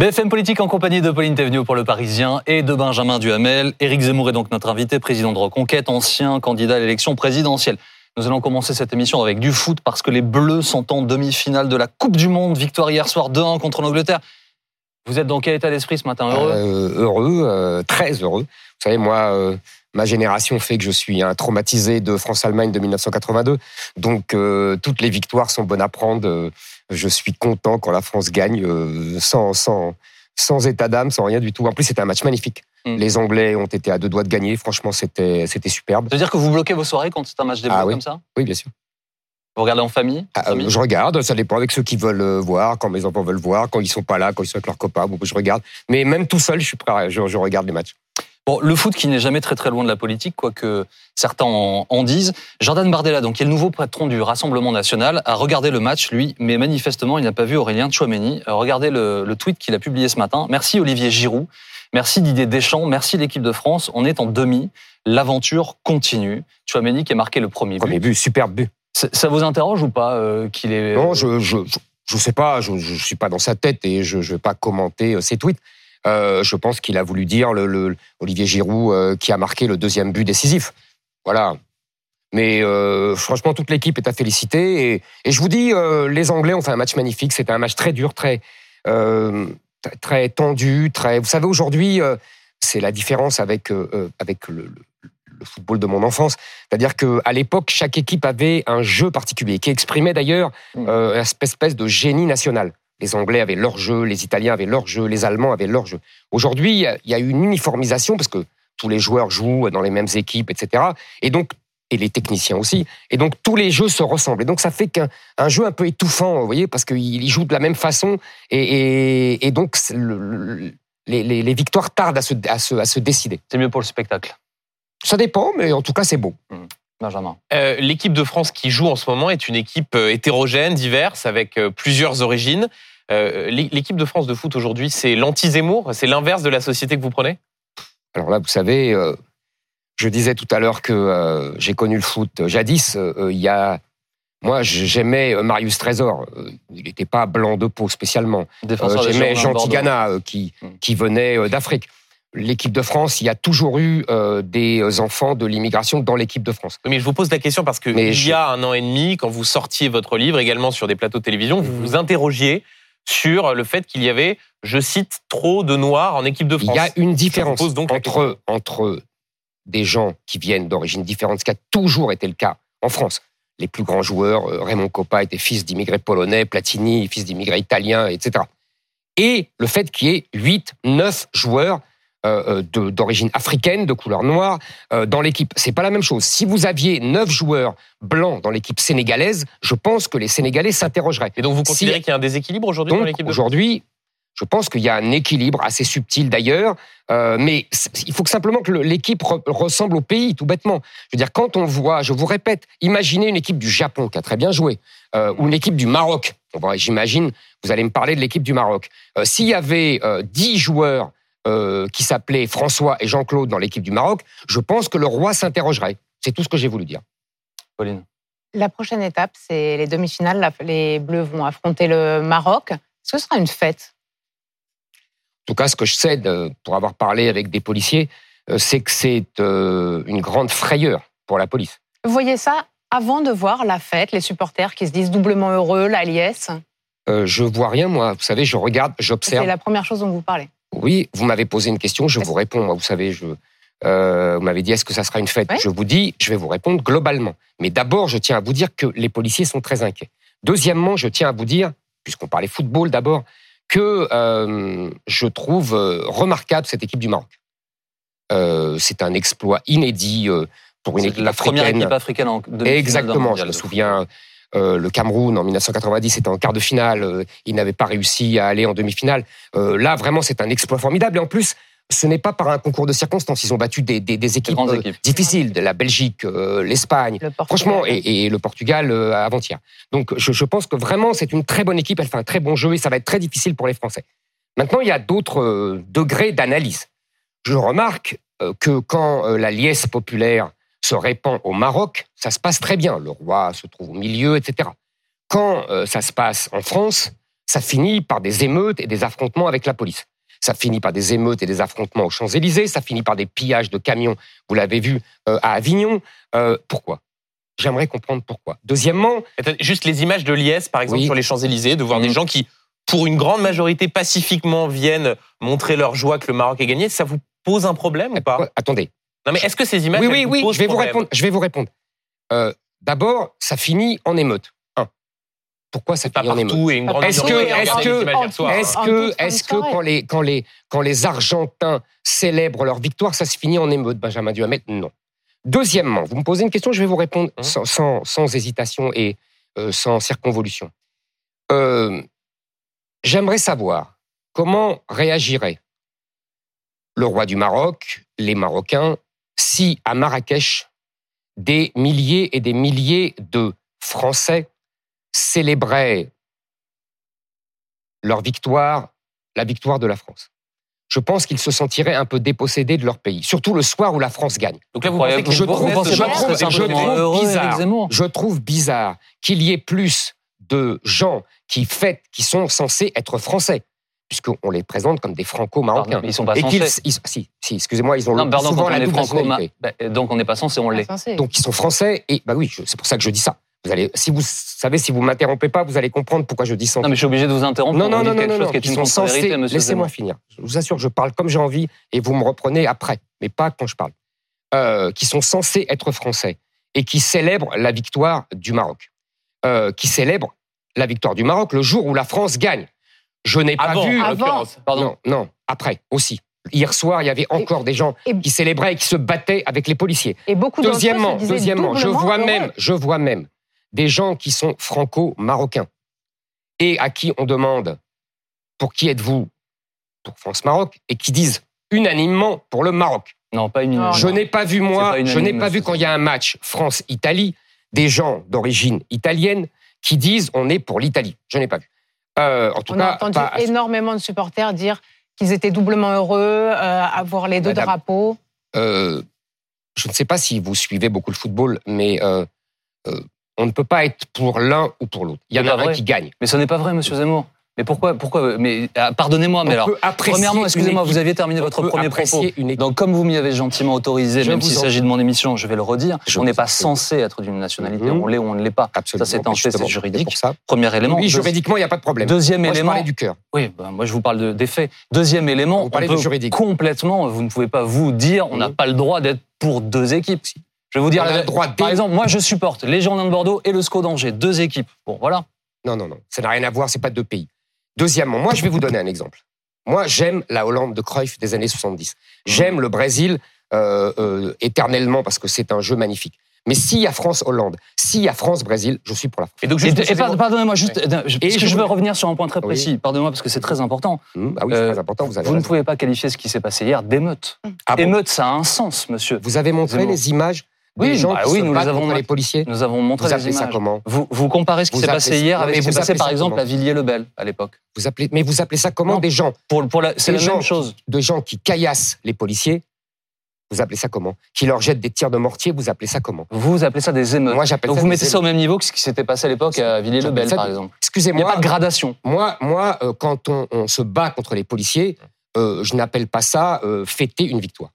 BFM Politique en compagnie de Pauline Thévenoud pour Le Parisien et de Benjamin Duhamel. Éric Zemmour est donc notre invité, président de Reconquête, ancien candidat à l'élection présidentielle. Nous allons commencer cette émission avec du foot parce que les Bleus sont en demi-finale de la Coupe du Monde. Victoire hier soir 2-1 contre l'Angleterre. Vous êtes dans quel état d'esprit ce matin? Heureux? Euh, Heureux, euh, très heureux. Vous savez, moi, euh, ma génération fait que je suis un traumatisé de France-Allemagne de 1982. Donc, toutes les victoires sont bonnes à prendre. je suis content quand la France gagne, sans, sans, sans état d'âme, sans rien du tout. En plus, c'était un match magnifique. Mm. Les Anglais ont été à deux doigts de gagner. Franchement, c'était c'était superbe. Ça veut dire que vous bloquez vos soirées quand c'est un match des ah, oui. comme ça Oui, bien sûr. Vous regardez en famille, ah, Je regarde, ça dépend avec ceux qui veulent euh, voir, quand mes enfants veulent voir, quand ils sont pas là, quand ils sont avec leurs copains, je regarde. Mais même tout seul, je suis prêt, je, regarde les matchs. Bon, le foot qui n'est jamais très très loin de la politique, quoique certains en, disent. Jordan Bardella, donc qui est le nouveau patron du Rassemblement national, a regardé le match, lui, mais manifestement, il n'a pas vu Aurélien Chouameni. Euh, regardez le, le tweet qu'il a publié ce matin. Merci Olivier Giroud. Merci Didier Deschamps, merci l'équipe de France. On est en demi. L'aventure continue. Chouameni qui a marqué le premier but. Premier but, superbe but. Ça vous interroge ou pas euh, qu'il est Non, je je, je, sais pas. Je, je suis pas dans sa tête et je ne vais pas commenter euh, ses tweets. Euh, je pense qu'il a voulu dire le, Olivier Giroud qui a marqué le deuxième but décisif. Voilà. Mais franchement, toute l'équipe est à féliciter. Et, et je vous dis, les Anglais ont fait un match magnifique. C'était un match très dur, très très tendu, très. Vous savez, aujourd'hui, c'est la différence avec avec le, le football de mon enfance. C'est-à-dire qu'à l'époque, chaque équipe avait un jeu particulier qui exprimait d'ailleurs mm. euh, une espèce de génie national. Les Anglais avaient leur jeu, les Italiens avaient leur jeu, les Allemands avaient leur jeu. Aujourd'hui, il y a eu une uniformisation parce que tous les joueurs jouent dans les mêmes équipes, etc. Et donc, et les techniciens aussi. Et donc, tous les jeux se ressemblent. Et donc, ça fait qu'un un jeu un peu étouffant, vous voyez, parce qu'ils jouent de la même façon. Et, et, donc, les, les, victoires tardent à se, à se, à se décider. C'est mieux pour le spectacle. Ça dépend, mais en tout cas, c'est beau. Mmh. Benjamin. Euh, l'équipe de France qui joue en ce moment est une équipe euh, hétérogène, diverse, avec euh, plusieurs origines. L'équipe de France de foot aujourd'hui, c'est l'anti-Zemmour? C'est l'inverse de la société que vous prenez? Alors là, vous savez, je disais tout à l'heure que j'ai connu le foot jadis. Il y a moi, j'aimais Marius Trésor. Il n'était pas blanc de peau spécialement. J'aimais Jean Tigana, qui, mmh. qui venait d'Afrique l'équipe de France, il y a toujours eu euh, des enfants de l'immigration dans l'équipe de France. Mais je vous pose la question parce que il y a un an et demi, quand vous sortiez votre livre, également sur des plateaux de télévision, vous vous interrogiez sur le fait qu'il y avait, je cite, trop de Noirs en équipe de France. Il y a une différence donc entre, entre des gens qui viennent d'origine différente, ce qui a toujours été le cas en France. Les plus grands joueurs, euh, Raymond Coppa était fils d'immigrés polonais, Platini, fils d'immigrés italiens, etc. Et le fait qu'il y ait 8, 9 joueurs euh, euh, d'origine africaine, de couleur noire, euh, dans l'équipe. C'est pas la même chose. Si vous aviez neuf joueurs blancs dans l'équipe sénégalaise, je pense que les Sénégalais s'interrogeraient. Et donc vous considérez qu'il y a un déséquilibre aujourd'hui dans l'équipe Aujourd'hui, je pense qu'il y a un équilibre assez subtil d'ailleurs, mais il faut que simplement que l'équipe ressemble au pays, tout bêtement. Je veux dire, quand on voit, je vous répète, imaginez une équipe du Japon qui a très bien joué, ou une équipe du Maroc. J'imagine, vous allez me parler de l'équipe du Maroc. S'il y avait dix joueurs euh, qui s'appelaient François et Jean-Claude dans l'équipe du Maroc, je pense que le roi s'interrogerait. C'est tout ce que j'ai voulu dire. Pauline. La prochaine étape, c'est les demi-finales. Les Bleus vont affronter le Maroc. Est-ce que ce sera une fête En tout cas, ce que je sais, pour avoir parlé avec des policiers, euh, c'est que c'est euh, une grande frayeur pour la police. Vous voyez ça avant de voir la fête, les supporters qui se disent doublement heureux, la liesse? Je vois rien, moi. Vous savez, je regarde, j'observe. C'est la première chose dont vous parlez. Oui, vous m'avez posé une question, je vous réponds. Moi, vous savez, je, euh, vous m'avez dit est-ce que ça sera une fête? Je vous dis, je vais vous répondre globalement. Mais d'abord, je tiens à vous dire que les policiers sont très inquiets. Deuxièmement, je tiens à vous dire, puisqu'on parlait football d'abord, que euh, je trouve euh, remarquable cette équipe du Maroc. c'est un exploit inédit pour une équipe la africaine. première équipe africaine en Exactement, je me souviens. Euh, le Cameroun en 1990 était en quart de finale, euh, il n'avait pas réussi à aller en demi-finale. Euh, là, vraiment, c'est un exploit formidable. Et en plus, ce n'est pas par un concours de circonstances. Ils ont battu des, équipes, difficiles, de la Belgique, l'Espagne, franchement, et, le Portugal avant-hier. Donc, je, pense que vraiment, c'est une très bonne équipe. Elle fait un très bon jeu et ça va être très difficile pour les Français. Maintenant, il y a d'autres degrés d'analyse. Je remarque que quand la liesse populaire se répand au Maroc, ça se passe très bien. Le roi se trouve au milieu, etc. quand euh, ça se passe en France, ça finit par des émeutes et des affrontements avec la police. Ça finit par des émeutes et des affrontements aux Champs-Élysées, ça finit par des pillages de camions, vous l'avez vu, euh, à Avignon. Euh, pourquoi? J'aimerais comprendre pourquoi. Deuxièmement, Juste les images de l'IS, par exemple, Oui. sur les Champs-Élysées, de voir des Mhm. gens qui, pour une grande majorité, pacifiquement viennent montrer leur joie que le Maroc ait gagné, ça vous pose un problème ou pas? attendez. Non, mais est-ce que ces images Oui, oui, vous oui, je vais vous répondre. Je vais vous répondre. Euh, D'abord, ça finit en émeute. Un. Pourquoi ça finit en émeute Est-ce que- est-ce que-. Est-ce que, est-ce que quand les, quand, les, quand les Argentins célèbrent leur victoire, ça se finit en émeute, Benjamin Duhamel? Non. Deuxièmement, vous me posez une question, je vais vous répondre Hum. sans, sans, sans hésitation et euh, sans circonvolution. Euh, J'aimerais savoir comment réagirait le roi du Maroc, les Marocains, si à Marrakech, des milliers et des milliers de Français célébraient leur victoire, la victoire de la France. Je pense qu'ils se sentiraient un peu dépossédés de leur pays, surtout le soir où la France gagne. Donc là, vous pensez que je trouve- je je bizarre. Je trouve bizarre qu'il y ait plus de gens qui fêtent, qui sont censés être français, puisqu'on les présente comme des franco-marocains. ils sont pas Et qu'ils, censés. ils- si, si, excusez-moi, ils ont Non, le- pardon, souvent quand on la est double franco, nationalité. bah, donc on n'est pas censé, on l'est. Donc ils sont français et bah oui, c'est pour ça que je dis ça. Vous allez, si vous savez, si vous m'interrompez pas, vous allez comprendre pourquoi je dis ça. Non, mais je suis obligé de vous interrompre Non, non, non, non, quelque non, chose non. qui est Ils sont censés. Laissez-moi finir. Je vous assure, je parle comme j'ai envie et vous me reprenez après, mais pas quand je parle. Euh, qui sont censés être français et qui célèbrent la victoire du Maroc. Euh, qui célèbrent la victoire du Maroc le jour où la France gagne. Je n'ai pas vu. Avant. Pardon. Non, non, après aussi. Hier soir, il y avait encore des gens et- qui célébraient et qui se battaient avec les policiers. Et beaucoup Deuxièmement, se deuxièmement, je vois heureux. même, je vois même des gens qui sont franco-marocains et à qui on demande pour qui êtes-vous pour France-Maroc et qui disent unanimement pour le Maroc. Non, pas minute. Je n'ai pas vu moi, pas je n'ai pas vu quand il y a un match France-Italie des gens d'origine italienne qui disent on est pour l'Italie. Je n'ai pas vu. Euh, en tout On cas, a entendu pas énormément de supporters dire qu'ils étaient doublement heureux euh, à voir les deux Madame. drapeaux. euh, je ne sais pas si vous suivez beaucoup le football, mais euh, euh, on ne peut pas être pour l'un ou pour l'autre. Il y en a un vrai. qui gagne. Mais ce n'est pas vrai, monsieur Zemmour. Mais pourquoi, pourquoi Mais ah, pardonnez-moi, mais alors, premièrement, excusez-moi, vous aviez terminé votre premier propos. Donc, comme vous m'y avez gentiment autorisé, Je même s'il s'agit de mon émission, je vais le redire, Je on n'est pas censé être d'une nationalité. Mhm. On l'est ou on ne l'est pas. Absolument. Ça, c'est un fait, c'est juridique. ça. Premier élément. Oui, juridiquement, il n'y a pas de problème. Deuxième Moi, je élément. parlais du cœur. Oui, ben, moi je vous parle de, des faits. Deuxième élément, Vous on peut de juridique. complètement, vous ne pouvez pas vous dire, on n'a Mhm. pas le droit d'être pour deux équipes. Je vais vous dire, la- droit par exemple, moi je supporte les Girondins de Bordeaux et le SCO d'Angers, deux équipes. Bon, voilà. Non, non, non. Ça n'a rien à voir, c'est pas deux pays. Deuxièmement, moi, je vais vous donner un exemple. Moi, j'aime la Hollande de Cruyff des années 70. J'aime le Brésil euh, euh, éternellement parce que c'est un jeu magnifique. Mais s'il y a France-Hollande, s'il y a France-Brésil, je suis pour la France. Et donc, Et, pardonnez-moi juste, euh, je- parce que je je veux revenir sur un point très Oui. précis. Pardonnez-moi parce que c'est très important. Hum, ah oui, c'est Euh, très important, vous avez Vous ne pouvez pas qualifier ce qui s'est passé hier d'émeute. Ah bon Émeute, ça a un sens, monsieur. Vous avez montré les images des Oui, gens bah qui oui, se nous les avons les policiers Nous avons montré Vous les appelez ça images. comment Vous, vous comparez ce qui s'est passé hier Non, avec ce qui s'est passé par exemple à Villiers-le-Bel à l'époque. vous appelez, Mais vous appelez ça comment Non. Des gens, Pour, pour c'est la gens même chose. des gens qui caillassent les policiers, vous appelez ça comment Qui leur jettent des tirs de mortier, vous appelez ça comment Vous appelez ça des émeutes. Moi, j'appelle Donc ça vous mettez ça au même niveau que ce qui s'était passé à l'époque à Villiers-le-Bel, par exemple. Il n'y a Excusez-moi, pas de gradation. Moi, moi euh, quand on, on se bat contre les policiers, euh, je n'appelle pas ça euh, fêter une victoire.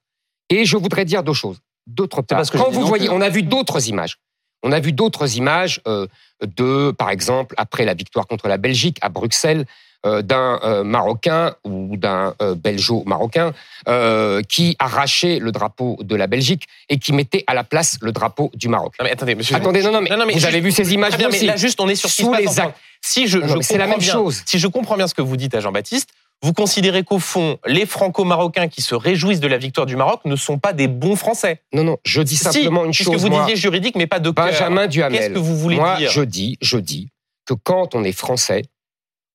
Et je voudrais dire deux choses. D'autre part, pas ce que quand vous non voyez, on a vu d'autres images. On a vu d'autres images euh, de, par exemple, après la victoire contre la Belgique à Bruxelles, euh, d'un euh, Marocain ou d'un euh, Belgeo-Marocain euh, qui arrachait le drapeau de la Belgique et qui mettait à la place le drapeau du Maroc. Non, mais attendez, monsieur. Attendez, non, non, mais, Non, non, mais vous juste- avez vu ces images bien, vous mais aussi là, juste, on est sur ce qui Sous se passe. Si je, je c'est la même bien- chose. Si je comprends bien ce que vous dites à Jean-Baptiste, vous considérez qu'au fond, les Franco-Marocains qui se réjouissent de la victoire du Maroc ne sont pas des bons Français. Non, non, je dis simplement si, une puisque chose. vous moi. disiez juridique, mais pas de. Benjamin Duhamel. Qu'est-ce que vous voulez Moi, dire je dis, je dis que quand on est français,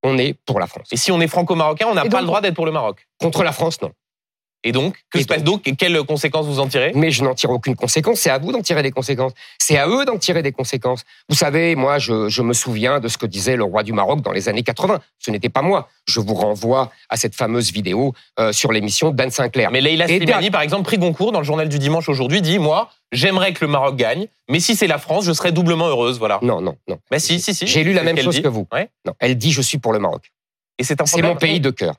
on est pour la France. Et si on est franco-marocain, on n'a pas donc- le droit d'être pour le Maroc. Contre la France, non. Et donc, que Et se passe donc Quelles conséquences vous en tirez? Mais je n'en tire aucune conséquence. C'est à vous d'en tirer des conséquences. C'est à eux d'en tirer des conséquences. Vous savez, moi, je, je me souviens de ce que disait le roi du Maroc dans les années 80. Ce n'était pas moi. Je vous renvoie à cette fameuse vidéo euh, sur l'émission d'Anne Sinclair. Mais Leïla Et Slimani, par exemple, prix Goncourt, dans le journal du dimanche aujourd'hui, dit Moi, j'aimerais que le Maroc gagne, mais si c'est la France, je serais doublement heureuse, voilà. Non, non, non. Mais si, si, si. J'ai lu la même chose dit. que vous. Ouais. Non, elle dit je suis pour le Maroc. Et c'est un C'est mon pays de cœur.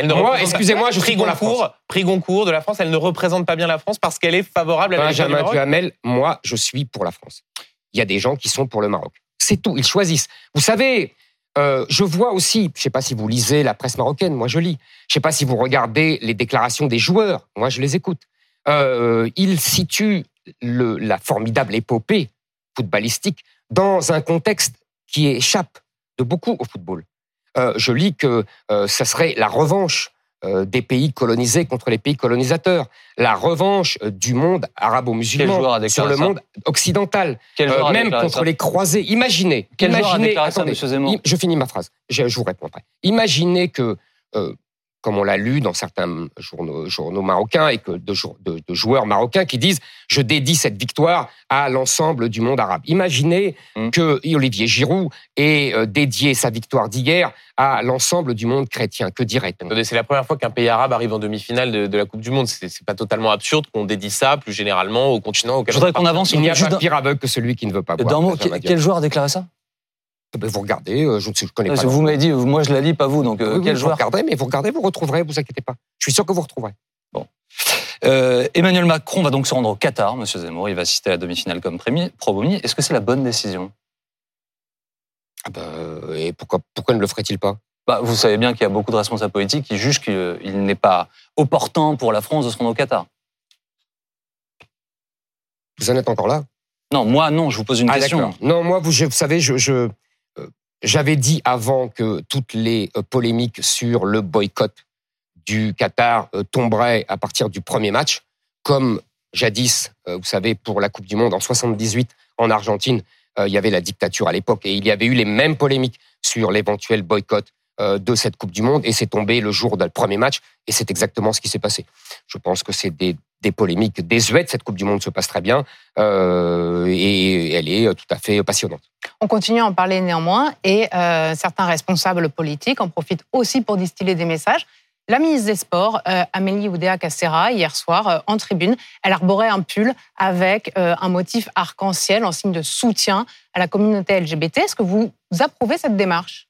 Elle ne Moi, représente pas- excusez-moi, je la Goncourt, prix Goncourt de la France, elle ne représente pas bien la France parce qu'elle est favorable à la Benjamin. Duhamel, moi, je suis pour la France. Il y a des gens qui sont pour le Maroc. C'est tout, ils choisissent. Vous savez, euh, je vois aussi, je ne sais pas si vous lisez la presse marocaine, moi je lis. Je ne sais pas si vous regardez les déclarations des joueurs, moi je les écoute. Euh, ils situent le- la formidable épopée footballistique dans un contexte qui échappe de beaucoup au football. Euh, je lis que euh, ça serait la revanche euh, des pays colonisés contre les pays colonisateurs, la revanche euh, du monde arabo-musulman sur le monde occidental, Quel même contre ça les croisés. Imaginez, Quel imaginez, ça, attendez, je finis ma phrase, je, je vous réponds après. Imaginez que, comme on l'a lu dans certains journaux, journaux marocains et que de, jour- de- de joueurs marocains qui disent je dédie cette victoire à l'ensemble du monde arabe. Imaginez Hmm. que Olivier Giroud ait euh, dédié sa victoire d'hier à l'ensemble du monde chrétien. Que dirait-on? C'est la première fois qu'un pays arabe arrive en demi-finale de, de la Coupe du Monde. C'est pas totalement absurde qu'on dédie ça plus généralement au continent auquel Je voudrais on qu'on avance Il n'y a pas pire aveugle que celui qui ne veut pas voir. mot. Quel joueur a déclaré ça? Ben, Vous regardez, euh, je ne sais, je connais Parce pas. Vous m'avez dit, moi je la lis, pas vous. Donc euh, Oui, oui, quel vous joueur regardez, mais vous regardez, vous retrouverez, vous inquiétez pas. Je suis sûr que vous retrouverez. Euh, Emmanuel Macron va donc se rendre au Qatar, Monsieur Zemmour. Il va assister à la demi-finale comme promis. Est-ce que c'est la bonne décision? Ah ben, et pourquoi, pourquoi ne le ferait-il pas? Bah, Vous savez bien qu'il y a beaucoup de responsables politiques qui jugent qu'il il n'est pas opportun pour la France de se rendre au Qatar. Vous en êtes encore là? Non, moi non. Je vous pose une Ah question. Non, moi, vous, je- vous savez, je, je, j'avais dit avant que toutes les euh, polémiques sur le boycott du Qatar euh, tomberaient à partir du premier match, comme jadis, euh, vous savez, pour la Coupe du Monde en 78 en Argentine, il y avait la dictature à l'époque et il y avait eu les mêmes polémiques sur l'éventuel boycott de cette Coupe du Monde et c'est tombé le jour du premier match et c'est exactement ce qui s'est passé. Je pense que c'est des, des polémiques désuètes. Cette Coupe du Monde se passe très bien euh, et elle est tout à fait passionnante. On continue à en parler néanmoins et euh, certains responsables politiques en profitent aussi pour distiller des messages. La ministre des Sports, euh, Amélie Oudéa-Castéra, hier soir, euh, en tribune, elle arborait un pull avec euh, un motif arc-en-ciel en signe de soutien à la communauté LGBT. Est-ce que vous approuvez cette démarche?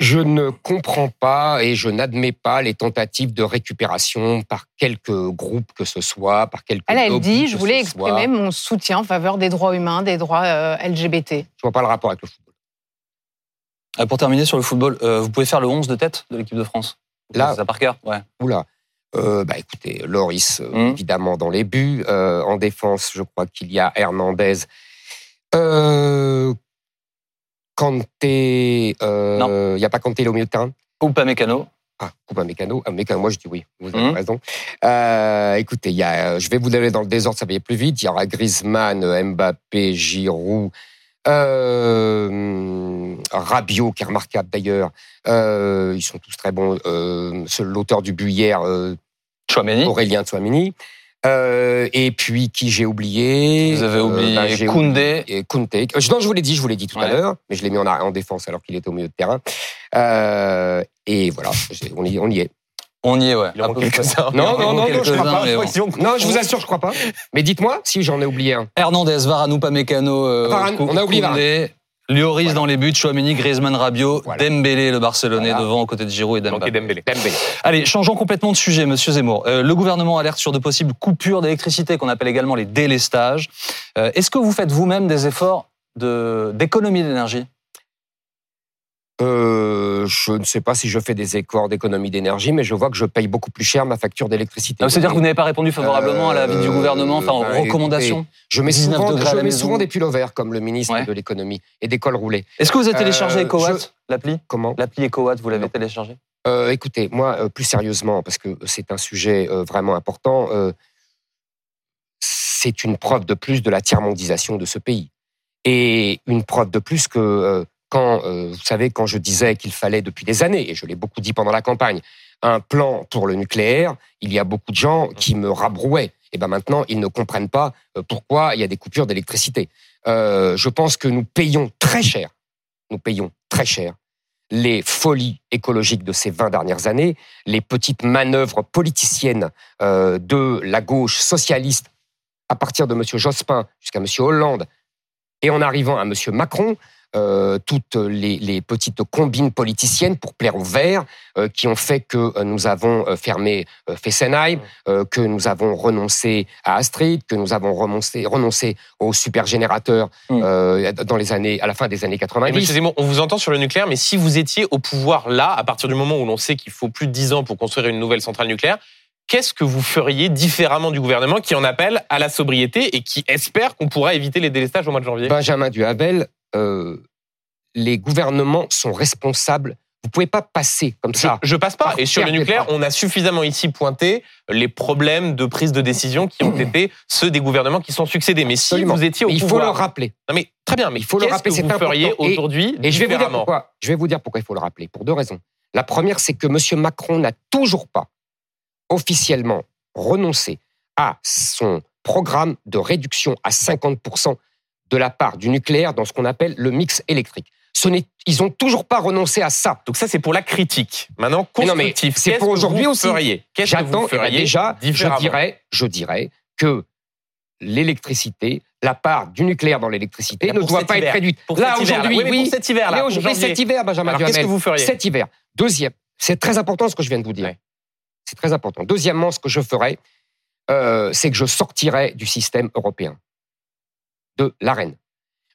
Je ne comprends pas et je n'admets pas les tentatives de récupération par quelque groupe que ce soit, par quelque Elle, elle dit, que je voulais soit. exprimer mon soutien en faveur des droits humains, des droits euh, LGBT. Je vois pas le rapport avec le football. Euh, pour terminer sur le football, euh, vous pouvez faire le 11 de tête de l'équipe de France Là- C'est ça par cœur Ouais. Oula. Euh, bah écoutez, Loris, Hum. évidemment, dans les buts. Euh, en défense, je crois qu'il y a Hernandez. Euh, Kanté. euh, Il n'y a pas Kanté il est au milieu de terrain? Ou pas Mécano Ah, Coupe Mécano. Ah, Mécano, moi je dis oui, vous avez Hum. raison. Euh, écoutez, il y a, je vais vous donner dans le désordre, ça va aller plus vite. Il y aura Griezmann, Mbappé, Giroud, euh, Rabiot, qui est remarquable d'ailleurs. Euh, ils sont tous très bons. Euh, L'auteur du but hier, euh, Chouameni Aurélien Tchouamini. Euh, et puis, qui j'ai oublié? Vous avez Euh, oublié bah, j'ai Koundé. oublié Koundé. Euh, Non, je vous l'ai dit, je vous l'ai dit tout à l'heure, mais je l'ai mis en, en défense alors qu'il était au milieu de terrain. Euh, et voilà, on y, on y est. On y est, ouais. Il. Non, non, non, non, je crois pas. bon. Non, je vous assure, je crois pas. Mais dites-moi si j'en ai oublié un. Hernandez, Varane ou pas Mécano euh, Varane, on a oublié Koundé, Lloris Voilà. dans les buts, Chouameni, Griezmann, Rabiot, Voilà. Dembélé, le Barcelonais Voilà. devant aux côtés de Giroud et Dembélé. Dembélé. Dembélé. Allez, changeons complètement de sujet, Monsieur Zemmour. Euh, le gouvernement alerte sur de possibles coupures d'électricité qu'on appelle également les délestages. Euh, Est-ce que vous faites vous-même des efforts de- d'économie d'énergie? Euh, je ne sais pas si je fais des efforts d'économie d'énergie, mais je vois que je paye beaucoup plus cher ma facture d'électricité. Ah, C'est-à-dire que vous n'avez pas répondu favorablement à l'avis du Euh, gouvernement, enfin aux bah, recommandations? Je mets 19 souvent, je mets des pulls verts comme le ministre Ouais. de l'économie et des cols roulés. Est-ce que vous avez téléchargé Euh, EcoWatt, je- l'appli? Comment? L'appli EcoWatt, vous l'avez téléchargé? Euh, écoutez, moi, euh, plus sérieusement, parce que c'est un sujet euh, vraiment important, euh, c'est une preuve de plus de la tiers-mondisation de ce pays. Et une preuve de plus que euh, quand, euh, vous savez, quand je disais qu'il fallait depuis des années, et je l'ai beaucoup dit pendant la campagne, un plan pour le nucléaire, il y a beaucoup de gens qui me rabrouaient. Et ben maintenant, ils ne comprennent pas euh, pourquoi il y a des coupures d'électricité. Euh, je pense que nous payons très cher, nous payons très cher les folies écologiques de ces 20 dernières années, les petites manœuvres politiciennes de la gauche socialiste, à partir de M. Jospin jusqu'à M. Hollande, et en arrivant à M. Macron, euh, toutes les, les, petites combines politiciennes pour plaire aux Verts, euh, qui ont fait que euh, nous avons fermé Fessenheim, que nous avons renoncé à Astrid, que nous avons renoncé, renoncé aux supergénérateurs Mm. dans les années, à la fin des années Et 90. Monsieur Zemmour, on vous entend sur le nucléaire, mais si vous étiez au pouvoir là, à partir du moment où l'on sait qu'il faut plus de 10 ans pour construire une nouvelle centrale nucléaire, qu'est-ce que vous feriez différemment du gouvernement qui en appelle à la sobriété et qui espère qu'on pourra éviter les délestages au mois de janvier? Benjamin Duhamel, euh, les gouvernements sont responsables. Vous pouvez pas passer comme je, ça. je passe pas. Et sur le nucléaire, on a suffisamment ici pointé les problèmes de prise de décision qui ont été ceux des gouvernements qui sont succédés. Mais si vous étiez au Mais il faut le rappeler. non mais très bien, mais Il faut le qu'est-ce rappeler, que vous feriez. Et- aujourd'hui Et je vais vous dire pourquoi. Je vais vous dire pourquoi il faut le rappeler pour deux raisons. La première, c'est que M. Macron n'a toujours pas officiellement renoncé à son programme de réduction à 50% de la part du nucléaire dans ce qu'on appelle le mix électrique. Ce n'est, ils ont toujours pas renoncé à ça. Donc ça, c'est pour la critique. Maintenant, Mais non, mais constructif. c'est pour aujourd'hui aussi. feriez? Qu'est-ce que J'attends vous eh ben, feriez déjà, je dirais, je dirais que l'électricité, la part du nucléaire dans l'électricité ne doit pas hiver. être réduite. Pour Là aujourd'hui, oui, cet hiver, là, aujourd'hui, cet hiver, Benjamin Alors, qu'est-ce que vous feriez? cet hiver. Deuxième, c'est très important ce que je viens de vous dire. Ouais. C'est très important. Deuxièmement, ce que je ferais, euh, c'est que je sortirais du système européen, de l'AREN.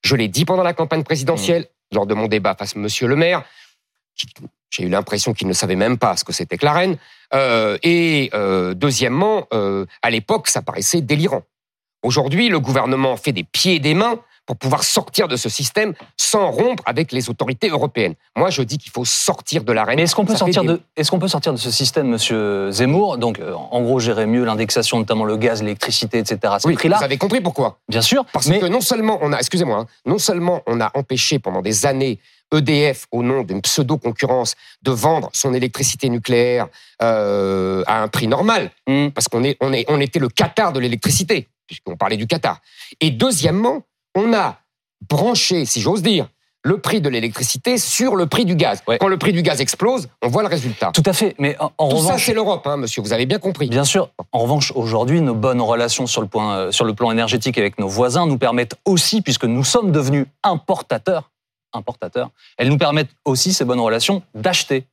Je l'ai dit pendant la campagne présidentielle, Mmh. lors de mon débat face à Monsieur le maire. J'ai eu l'impression qu'il ne savait même pas ce que c'était que l'AREN. Euh, et euh, deuxièmement, euh, à l'époque, ça paraissait délirant. Aujourd'hui, le gouvernement fait des pieds et des mains pour pouvoir sortir de ce système sans rompre avec les autorités européennes. Moi, je dis qu'il faut sortir de l'arène. Mais est-ce qu'on peut sortir des- de est-ce qu'on peut sortir de ce système, Monsieur Zemmour? Donc, euh, en gros, gérer mieux l'indexation, notamment le gaz, l'électricité, etc. à ce Oui, prix-là, vous avez compris pourquoi bien sûr. Parce mais que non seulement on a, excusez-moi, hein, non seulement on a empêché pendant des années EDF, au nom d'une pseudo-concurrence, de vendre son électricité nucléaire euh, à un prix normal, Hmm. parce qu'on est, on est, on était le Qatar de l'électricité, puisqu'on parlait du Qatar. Et deuxièmement, on a branché, si j'ose dire, le prix de l'électricité sur le prix du gaz. Ouais. Quand le prix du gaz explose, on voit le résultat. tout à fait. Mais en, en Tout ça, c'est l'Europe, hein, monsieur, vous avez bien compris. Bien sûr. En revanche, aujourd'hui, nos bonnes relations sur le, point, euh, sur le plan énergétique avec nos voisins nous permettent aussi, puisque nous sommes devenus importateurs, importateurs, elles nous permettent aussi, ces bonnes relations, d'acheter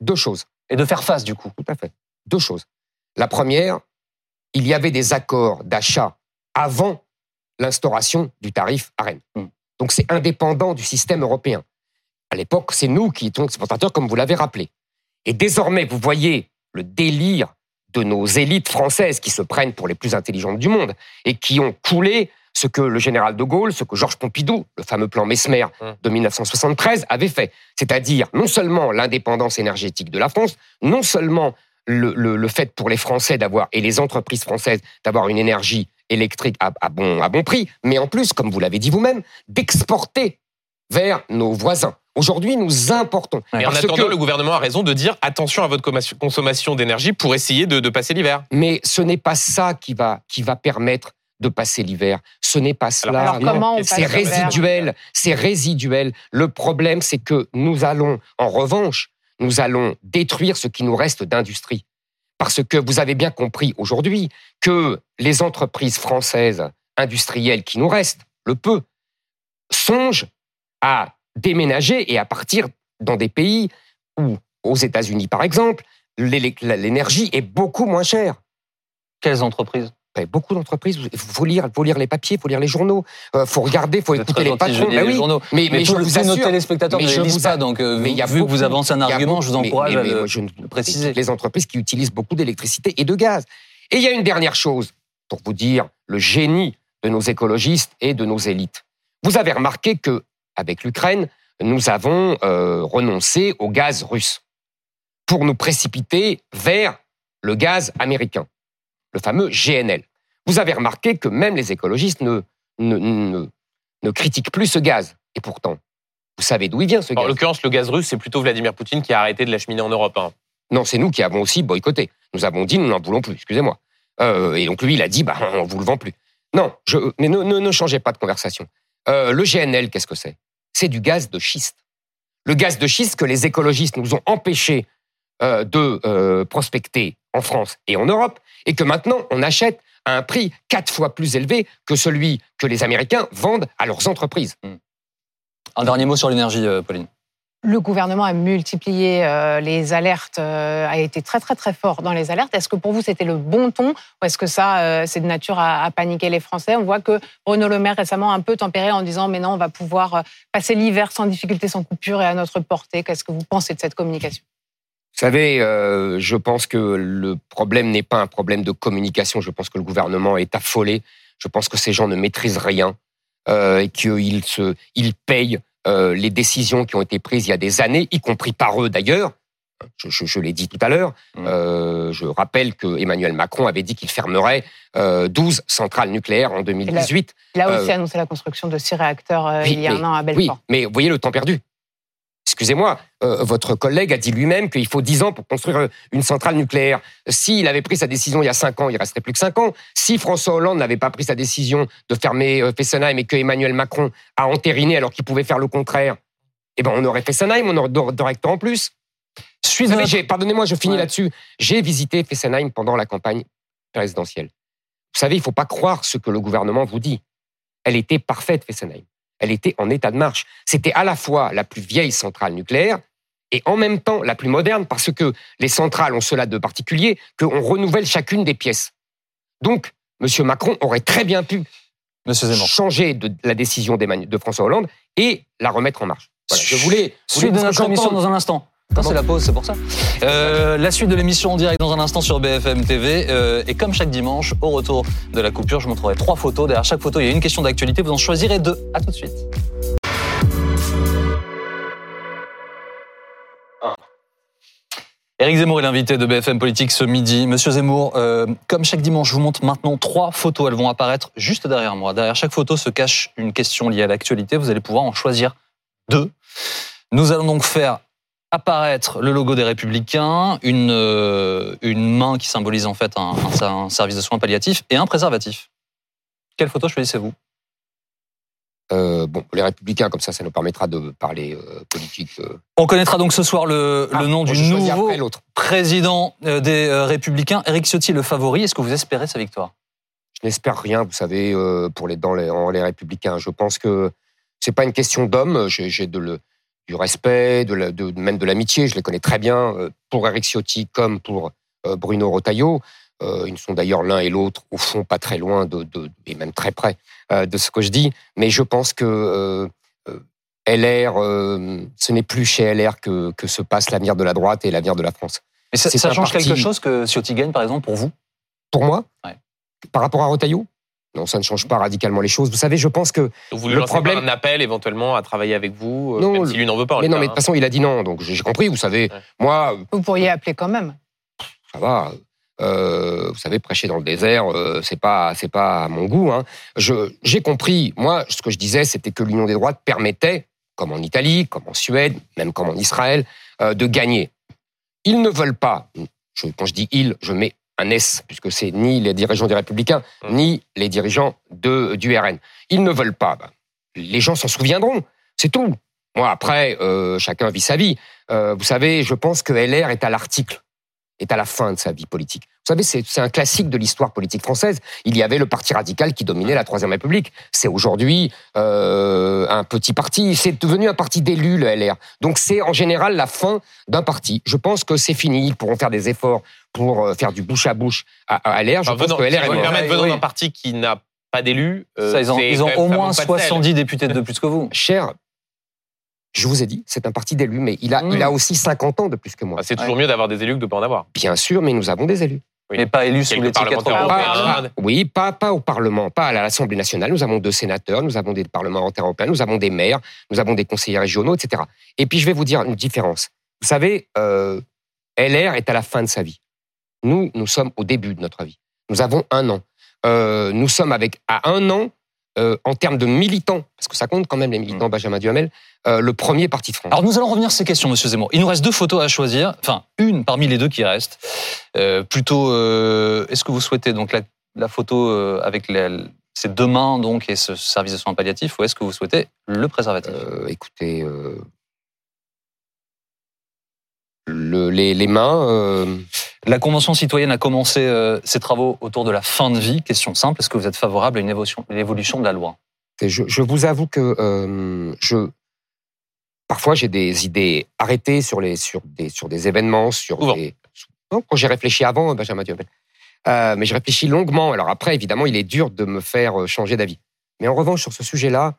Deux choses. et de faire face, du coup. Tout à fait. Deux choses. La première, il y avait des accords d'achat avant l'instauration du tarif AREN. Hmm. Donc c'est indépendant du système européen. À l'époque, c'est nous qui étions exportateurs, comme vous l'avez rappelé. Et désormais, vous voyez le délire de nos élites françaises qui se prennent pour les plus intelligentes du monde et qui ont coulé ce que le général de Gaulle, ce que Georges Pompidou, le fameux plan Mesmer Hum. de 1973, avait fait. C'est-à-dire non seulement l'indépendance énergétique de la France, non seulement le, le- le fait pour les Français d'avoir, et les entreprises françaises, d'avoir une énergie électrique à, à bon, à bon prix, mais en plus, comme vous l'avez dit vous-même, d'exporter vers nos voisins. Aujourd'hui, nous importons. Et en attendant, que- le gouvernement a raison de dire attention à votre consommation d'énergie pour essayer de, de passer l'hiver. Mais ce n'est pas ça qui va, qui va permettre de passer l'hiver. Ce n'est pas cela. Alors, non. comment on c'est résiduel. C'est résiduel. Le problème, c'est que nous allons, en revanche, nous allons détruire ce qui nous reste d'industrie. Parce que vous avez bien compris aujourd'hui que les entreprises françaises industrielles qui nous restent, le peu, songent à déménager et à partir dans des pays où, aux États-Unis par exemple, l'énergie est beaucoup moins chère. Quelles entreprises? Beaucoup d'entreprises, il faut lire, faut lire les papiers, il faut lire les journaux, il faut regarder, il faut écouter les patrons. Ben les oui. journaux. Mais, Mais, mais je vous tous nos assure, téléspectateurs mais ne je les lisent pas, donc euh, mais il y a vu que vous avancez un argument, je vous encourage à le, je le préciser. Les entreprises qui utilisent beaucoup d'électricité et de gaz. Et il y a une dernière chose, pour vous dire le génie de nos écologistes et de nos élites. Vous avez remarqué que avec l'Ukraine, nous avons euh, renoncé au gaz russe pour nous précipiter vers le gaz américain, le fameux GNL. Vous avez remarqué que même les écologistes ne, ne, ne, ne critiquent plus ce gaz. Et pourtant, vous savez d'où il vient ce En gaz l'occurrence, le gaz russe, c'est plutôt Vladimir Poutine qui a arrêté de l'acheminer en Europe. hein. Non, c'est nous qui avons aussi boycotté. Nous avons dit, nous n'en voulons plus, excusez-moi. Euh, et donc lui, il a dit, bah, on vous le vend plus. Non, je, mais ne, ne, ne changez pas de conversation. Euh, le GNL, qu'est-ce que c'est? C'est du gaz de schiste. le gaz de schiste que les écologistes nous ont empêché euh, de prospecter en France et en Europe, et que maintenant on achète à un prix quatre fois plus élevé que celui que les Américains vendent à leurs entreprises. Un dernier mot sur l'énergie, euh, Pauline. Le gouvernement a multiplié euh, les alertes, euh, a été très très très fort dans les alertes. Est-ce que pour vous c'était le bon ton ou est-ce que ça euh, c'est de nature à, à paniquer les Français? On voit que Bruno Le Maire récemment a un peu tempéré en disant mais non on va pouvoir passer l'hiver sans difficulté, sans coupure et à notre portée. Qu'est-ce que vous pensez de cette communication? Vous savez, euh, je pense que le problème n'est pas un problème de communication. Je pense que le gouvernement est affolé. Je pense que ces gens ne maîtrisent rien euh, et qu'ils se, ils payent euh, les décisions qui ont été prises il y a des années, y compris par eux d'ailleurs. Je, je- je l'ai dit tout à l'heure. Mm. Euh, je rappelle que Emmanuel Macron avait dit qu'il fermerait euh, 12 centrales nucléaires en 2018. Il a Euh, aussi annoncé la construction de six réacteurs euh, Oui, il y a mais- un an à Oui, Belfort. mais vous voyez le temps perdu. Excusez-moi, euh, votre collègue a dit lui-même qu'il faut 10 ans pour construire euh, une centrale nucléaire. S'il avait pris sa décision il y a 5 ans, il resterait plus que 5 ans. Si François Hollande n'avait pas pris sa décision de fermer euh, Fessenheim et que Emmanuel Macron a entériné alors qu'il pouvait faire le contraire, eh ben on aurait Fessenheim, on aurait réacteurs en plus. Notre- pardonnez-moi, je finis Ouais. là-dessus. J'ai visité Fessenheim pendant la campagne présidentielle. Vous savez, il ne faut pas croire ce que le gouvernement vous dit. Elle était parfaite, Fessenheim. Elle était en état de marche. C'était à la fois la plus vieille centrale nucléaire et en même temps la plus moderne parce que les centrales ont cela de particulier qu'on renouvelle chacune des pièces. Donc, M. Macron aurait très bien pu Monsieur changer de la décision de François Hollande et la remettre en marche. Voilà, je voulais, Suite de voulais notre émission dans un instant. Non, c'est la pause, c'est pour ça. Euh, la suite de l'émission en direct dans un instant sur BFM TV. Euh, et comme chaque dimanche, au retour de la coupure, je montrerai trois photos. Derrière chaque photo, il y a une question d'actualité. Vous en choisirez deux. À tout de suite. Éric Zemmour est l'invité de BFM Politique ce midi. Monsieur Zemmour, euh, comme chaque dimanche, je vous montre maintenant trois photos. Elles vont apparaître juste derrière moi. Derrière chaque photo se cache une question liée à l'actualité. Vous allez pouvoir en choisir deux. Nous allons donc faire apparaître le logo des Républicains, une, euh, une main qui symbolise en fait un, un- un service de soins palliatifs et un préservatif. Quelle photo choisissez-vous? Euh, bon, les républicains, comme ça, ça nous permettra de parler euh, politique. On connaîtra donc ce soir le, Ah, le nom moi, du nouveau président des Républicains. Éric Ciotti, le favori. Est-ce que vous espérez sa victoire? Je n'espère rien, vous savez, pour les dans les, en les républicains. Je pense que c'est pas une question d'homme. J'ai de le, du respect, de, la- de- même de l'amitié. Je les connais très bien euh, pour Eric Ciotti comme pour euh, Bruno Retailleau. Euh, ils sont d'ailleurs l'un et l'autre au fond pas très loin de, de- et même très près de ce que je dis. Mais je pense que LR, ce n'est plus chez LR que, que se passe l'avenir de la droite et l'avenir de la France. Mais ça, change parti- quelque chose que Ciotti gagne, par exemple, pour vous? Pour moi, Ouais. par rapport à Retailleau, non, ça ne change pas radicalement les choses. Vous savez, je pense que Vous lui Le problème- un appel éventuellement à travailler avec vous, euh, Non, même si lui n'en veut pas. en Mais non, mais de toute façon, il a dit non. Donc j'ai j'ai compris, vous savez. Ouais. Moi, Vous pourriez appeler quand même. ça va. Euh, vous savez, prêcher dans le désert, euh, c'est pas, c'est pas à mon goût. Hein. Je, j'ai compris. Moi, ce que je disais, c'était que l'union des droites permettait, comme en Italie, comme en Suède, même comme en Israël, euh, de gagner. Ils ne veulent pas. Je, quand je dis ils, je mets un S, puisque c'est ni les dirigeants des Républicains, Mm. ni les dirigeants de, du RN. Ils ne veulent pas. Ben, les gens s'en souviendront. C'est tout. Moi, après, euh, chacun vit sa vie. Euh, vous savez, je pense que LR est à l'article, est à la fin de sa vie politique. Vous savez, c'est c'est un classique de l'histoire politique française. Il y avait le parti radical qui dominait la Troisième République. C'est aujourd'hui euh, un petit parti. C'est devenu un parti d'élus, le LR. Donc c'est en général la fin d'un parti. Je pense que c'est fini. Ils pourront faire des efforts pour euh, faire du bouche à bouche à, à LR. Je Enfin, pense venant- que LR si est permettre, venant oui. d'un parti qui n'a pas d'élus, euh, Ils ont, ils au moins manque pas de sel. 70 députés de plus que vous. Cher, je vous ai dit, c'est un parti d'élus, mais il a, il a aussi 50 ans de plus que moi. Ah, C'est toujours mieux d'avoir des élus que de ne pas en avoir. Bien sûr, mais nous avons des élus. Oui. Mais pas élus sous l'étiquette européenne. oui, pas, pas au Parlement, pas à l'Assemblée nationale. Nous avons deux sénateurs, nous avons des parlementaires européens, nous avons des maires, nous avons des conseillers régionaux, etc. Et puis je vais vous dire une différence. Vous savez, euh, LR est à la fin de sa vie. Nous, nous sommes au début de notre vie. Nous avons un an. Euh, nous sommes avec à un an euh, en termes de militants, parce que ça compte quand même les militants Benjamin Duhamel, euh, le premier parti de France. Alors nous allons revenir sur ces questions, Monsieur Zemmour. Il nous reste deux photos à choisir, enfin une parmi les deux qui restent. Euh, plutôt, est-ce que vous souhaitez donc la, la photo avec ces deux mains donc et ce service de soins palliatifs, ou est-ce que vous souhaitez le préservatif? Écoutez, le- les, les mains. Euh, La Convention citoyenne a commencé euh, ses travaux autour de la fin de vie. Question simple, est-ce que vous êtes favorable à une évolution, une évolution de la loi? Je, je vous avoue que euh, je parfois j'ai des idées arrêtées sur les sur des sur des événements, sur des non, quand j'ai réfléchi avant Benjamin Duhamel. Euh, mais je réfléchis longuement. Alors après, évidemment, il est dur de me faire euh, changer d'avis. Mais en revanche, sur ce sujet-là,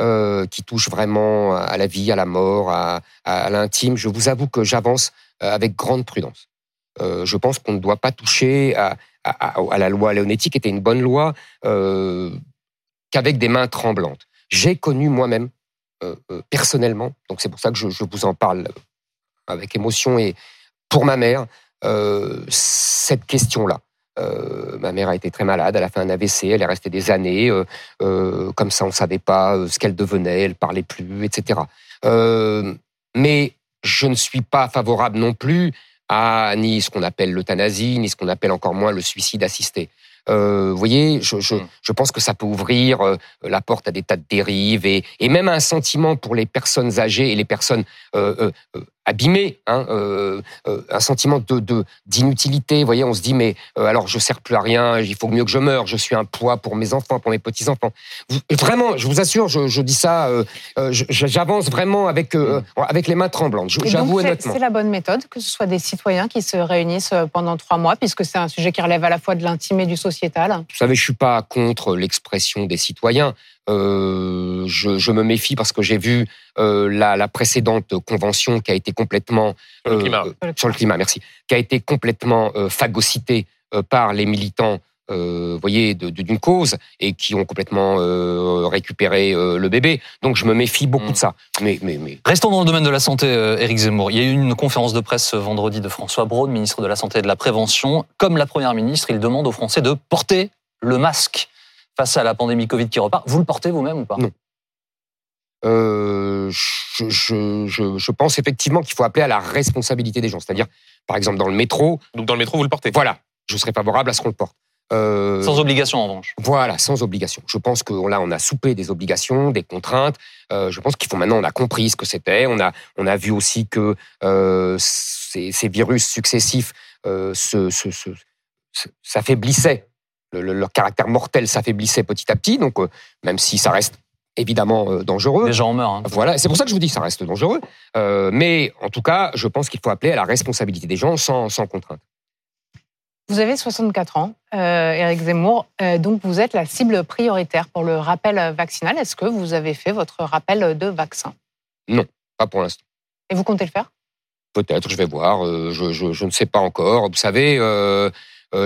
euh, qui touche vraiment à la vie, à la mort, à, l'intime, je vous avoue que j'avance euh, avec grande prudence. Euh, je pense qu'on ne doit pas toucher à, la loi Léonetti, qui était une bonne loi, euh, qu'avec des mains tremblantes. J'ai connu moi-même, euh, personnellement, donc c'est pour ça que je, vous en parle avec émotion et pour ma mère, cette question-là. Ma mère a été très malade, elle a fait un AVC, elle est restée des années, comme ça on savait pas ce qu'elle devenait, elle parlait plus, etc. Mais je ne suis pas favorable non plus à ni ce qu'on appelle l'euthanasie, ni ce qu'on appelle encore moins le suicide assisté. Euh, vous voyez, je, je, Mm. je pense que ça peut ouvrir euh, la porte à des tas de dérives et, et même à un sentiment pour les personnes âgées et les personnes euh, abîmées, hein, euh, euh, un sentiment de d'inutilité. Vous voyez, on se dit mais euh, alors je sers plus à rien, il faut mieux que je meure, je suis un poids pour mes enfants, pour mes petits enfants. Vraiment, je vous assure, je, je dis ça, euh, euh, j'avance vraiment avec euh, avec les mains tremblantes. J'avoue c'est- honnêtement. C'est la bonne méthode que ce soit des citoyens qui se réunissent pendant trois mois, puisque c'est un sujet qui relève à la fois de l'intime et du sociétal. Vous savez, je suis pas contre l'expression des citoyens. Euh, je, je me méfie parce que j'ai vu euh, la, la précédente convention qui a été complètement Sur le euh, climat. euh, sur le climat, merci, qui a été complètement euh, phagocytée euh, par les militants. Euh, vous voyez, d'une cause et qui ont complètement euh, récupéré euh, le bébé. Donc je me méfie beaucoup Mm. de ça. Mais, mais, mais Restons dans le domaine de la santé, Éric Zemmour. Il y a eu une conférence de presse ce vendredi de François Braun, ministre de la Santé et de la Prévention. Comme la Première ministre, il demande aux Français de porter le masque face à la pandémie Covid qui repart. Vous le portez vous-même ou pas? Non. euh, je, je, je, je pense effectivement qu'il faut appeler à la responsabilité des gens. C'est-à-dire, par exemple, dans le métro, Donc dans le métro, vous le portez? Voilà, je serais favorable à ce qu'on le porte. Euh, Sans obligation en revanche. Voilà, sans obligation. Je pense que là, on a soupé des obligations, des contraintes. Euh, je pense qu'il faut maintenant, on a compris ce que c'était. On a, on a vu aussi que euh, ces, ces virus successifs euh, se, se, se- se- s'affaiblissaient. Le- le- leur caractère mortel s'affaiblissait petit à petit. Donc, euh, même si ça reste évidemment euh, dangereux. Les gens en meurent. hein. Voilà, c'est pour ça que je vous dis que ça reste dangereux. Euh, mais en tout cas, je pense qu'il faut appeler à la responsabilité des gens sans, sans contrainte. Vous avez 64 ans, euh, Éric Zemmour, euh, donc vous êtes la cible prioritaire pour le rappel vaccinal. Est-ce que vous avez fait votre rappel de vaccin? Pas pour l'instant. Et vous comptez le faire? Peut-être, je vais voir. euh, je, je, je ne sais pas encore. Vous savez,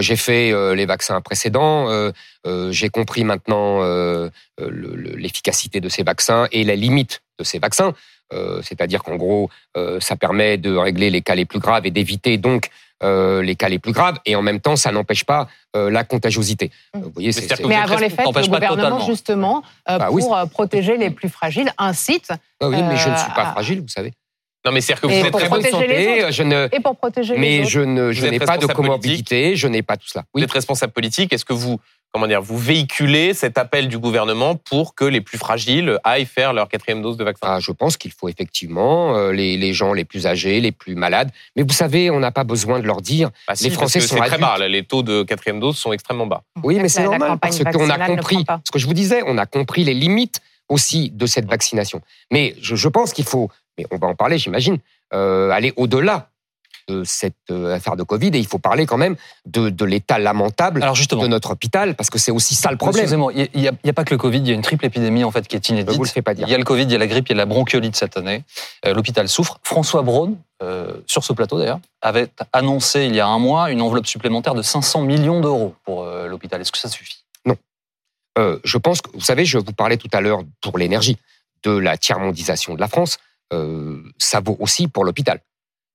j'ai fait euh, les vaccins précédents. euh, euh, j'ai compris maintenant euh, euh, le- le- l'efficacité de ces vaccins et la limite de ces vaccins. Euh, C'est-à-dire qu'en gros, euh, ça permet de régler les cas les plus graves et d'éviter donc euh, les cas les plus graves. Et en même temps, ça n'empêche pas euh, la contagiosité. Euh, Vous voyez, c'est Mais avant les fêtes, le gouvernement, totalement. justement, euh, Bah pour euh, protéger les plus fragiles, incite, Ah oui, mais je ne suis pas euh, fragile, vous savez. Non, mais c'est-à-dire que vous Et êtes très bonne protéger les santé. Je ne, et pour protéger les mais autres. je ne, je n'ai pas de comorbidité. Je n'ai pas tout cela. Vous êtes responsable politique. Est-ce que vous, comment dire, vous véhiculez cet appel du gouvernement pour que les plus fragiles aillent faire leur quatrième dose de vaccin? Ah, je pense qu'il faut effectivement euh, les, les gens les plus âgés, les plus malades. Mais vous savez, on n'a pas besoin de leur dire. Ah, si, les parce Français que sont très bas. là, Les taux de quatrième dose sont extrêmement bas. Oui, mais c'est normal parce qu'on a compris ce que je vous disais. On a compris les limites aussi de cette vaccination. Mais je, je pense qu'il faut, mais on va en parler, j'imagine, euh, aller au-delà de cette euh, affaire de Covid et il faut parler quand même de, de l'état lamentable Alors de notre hôpital parce que c'est aussi ça le problème. excusez-moi, il n'y a, pas que le Covid, il y a une triple épidémie en fait qui est inédite. vous le fais pas dire. Il y a le Covid, il y a la grippe, il y a la bronchiolite cette année. Euh, L'hôpital souffre. François Braun, euh, sur ce plateau d'ailleurs, avait annoncé il y a un mois une enveloppe supplémentaire de 500 millions d'euros pour euh, l'hôpital. Est-ce que ça suffit? Euh, je pense que, vous savez, je vous parlais tout à l'heure pour l'énergie, de la tiers-mondisation de la France. Euh, ça vaut aussi pour l'hôpital.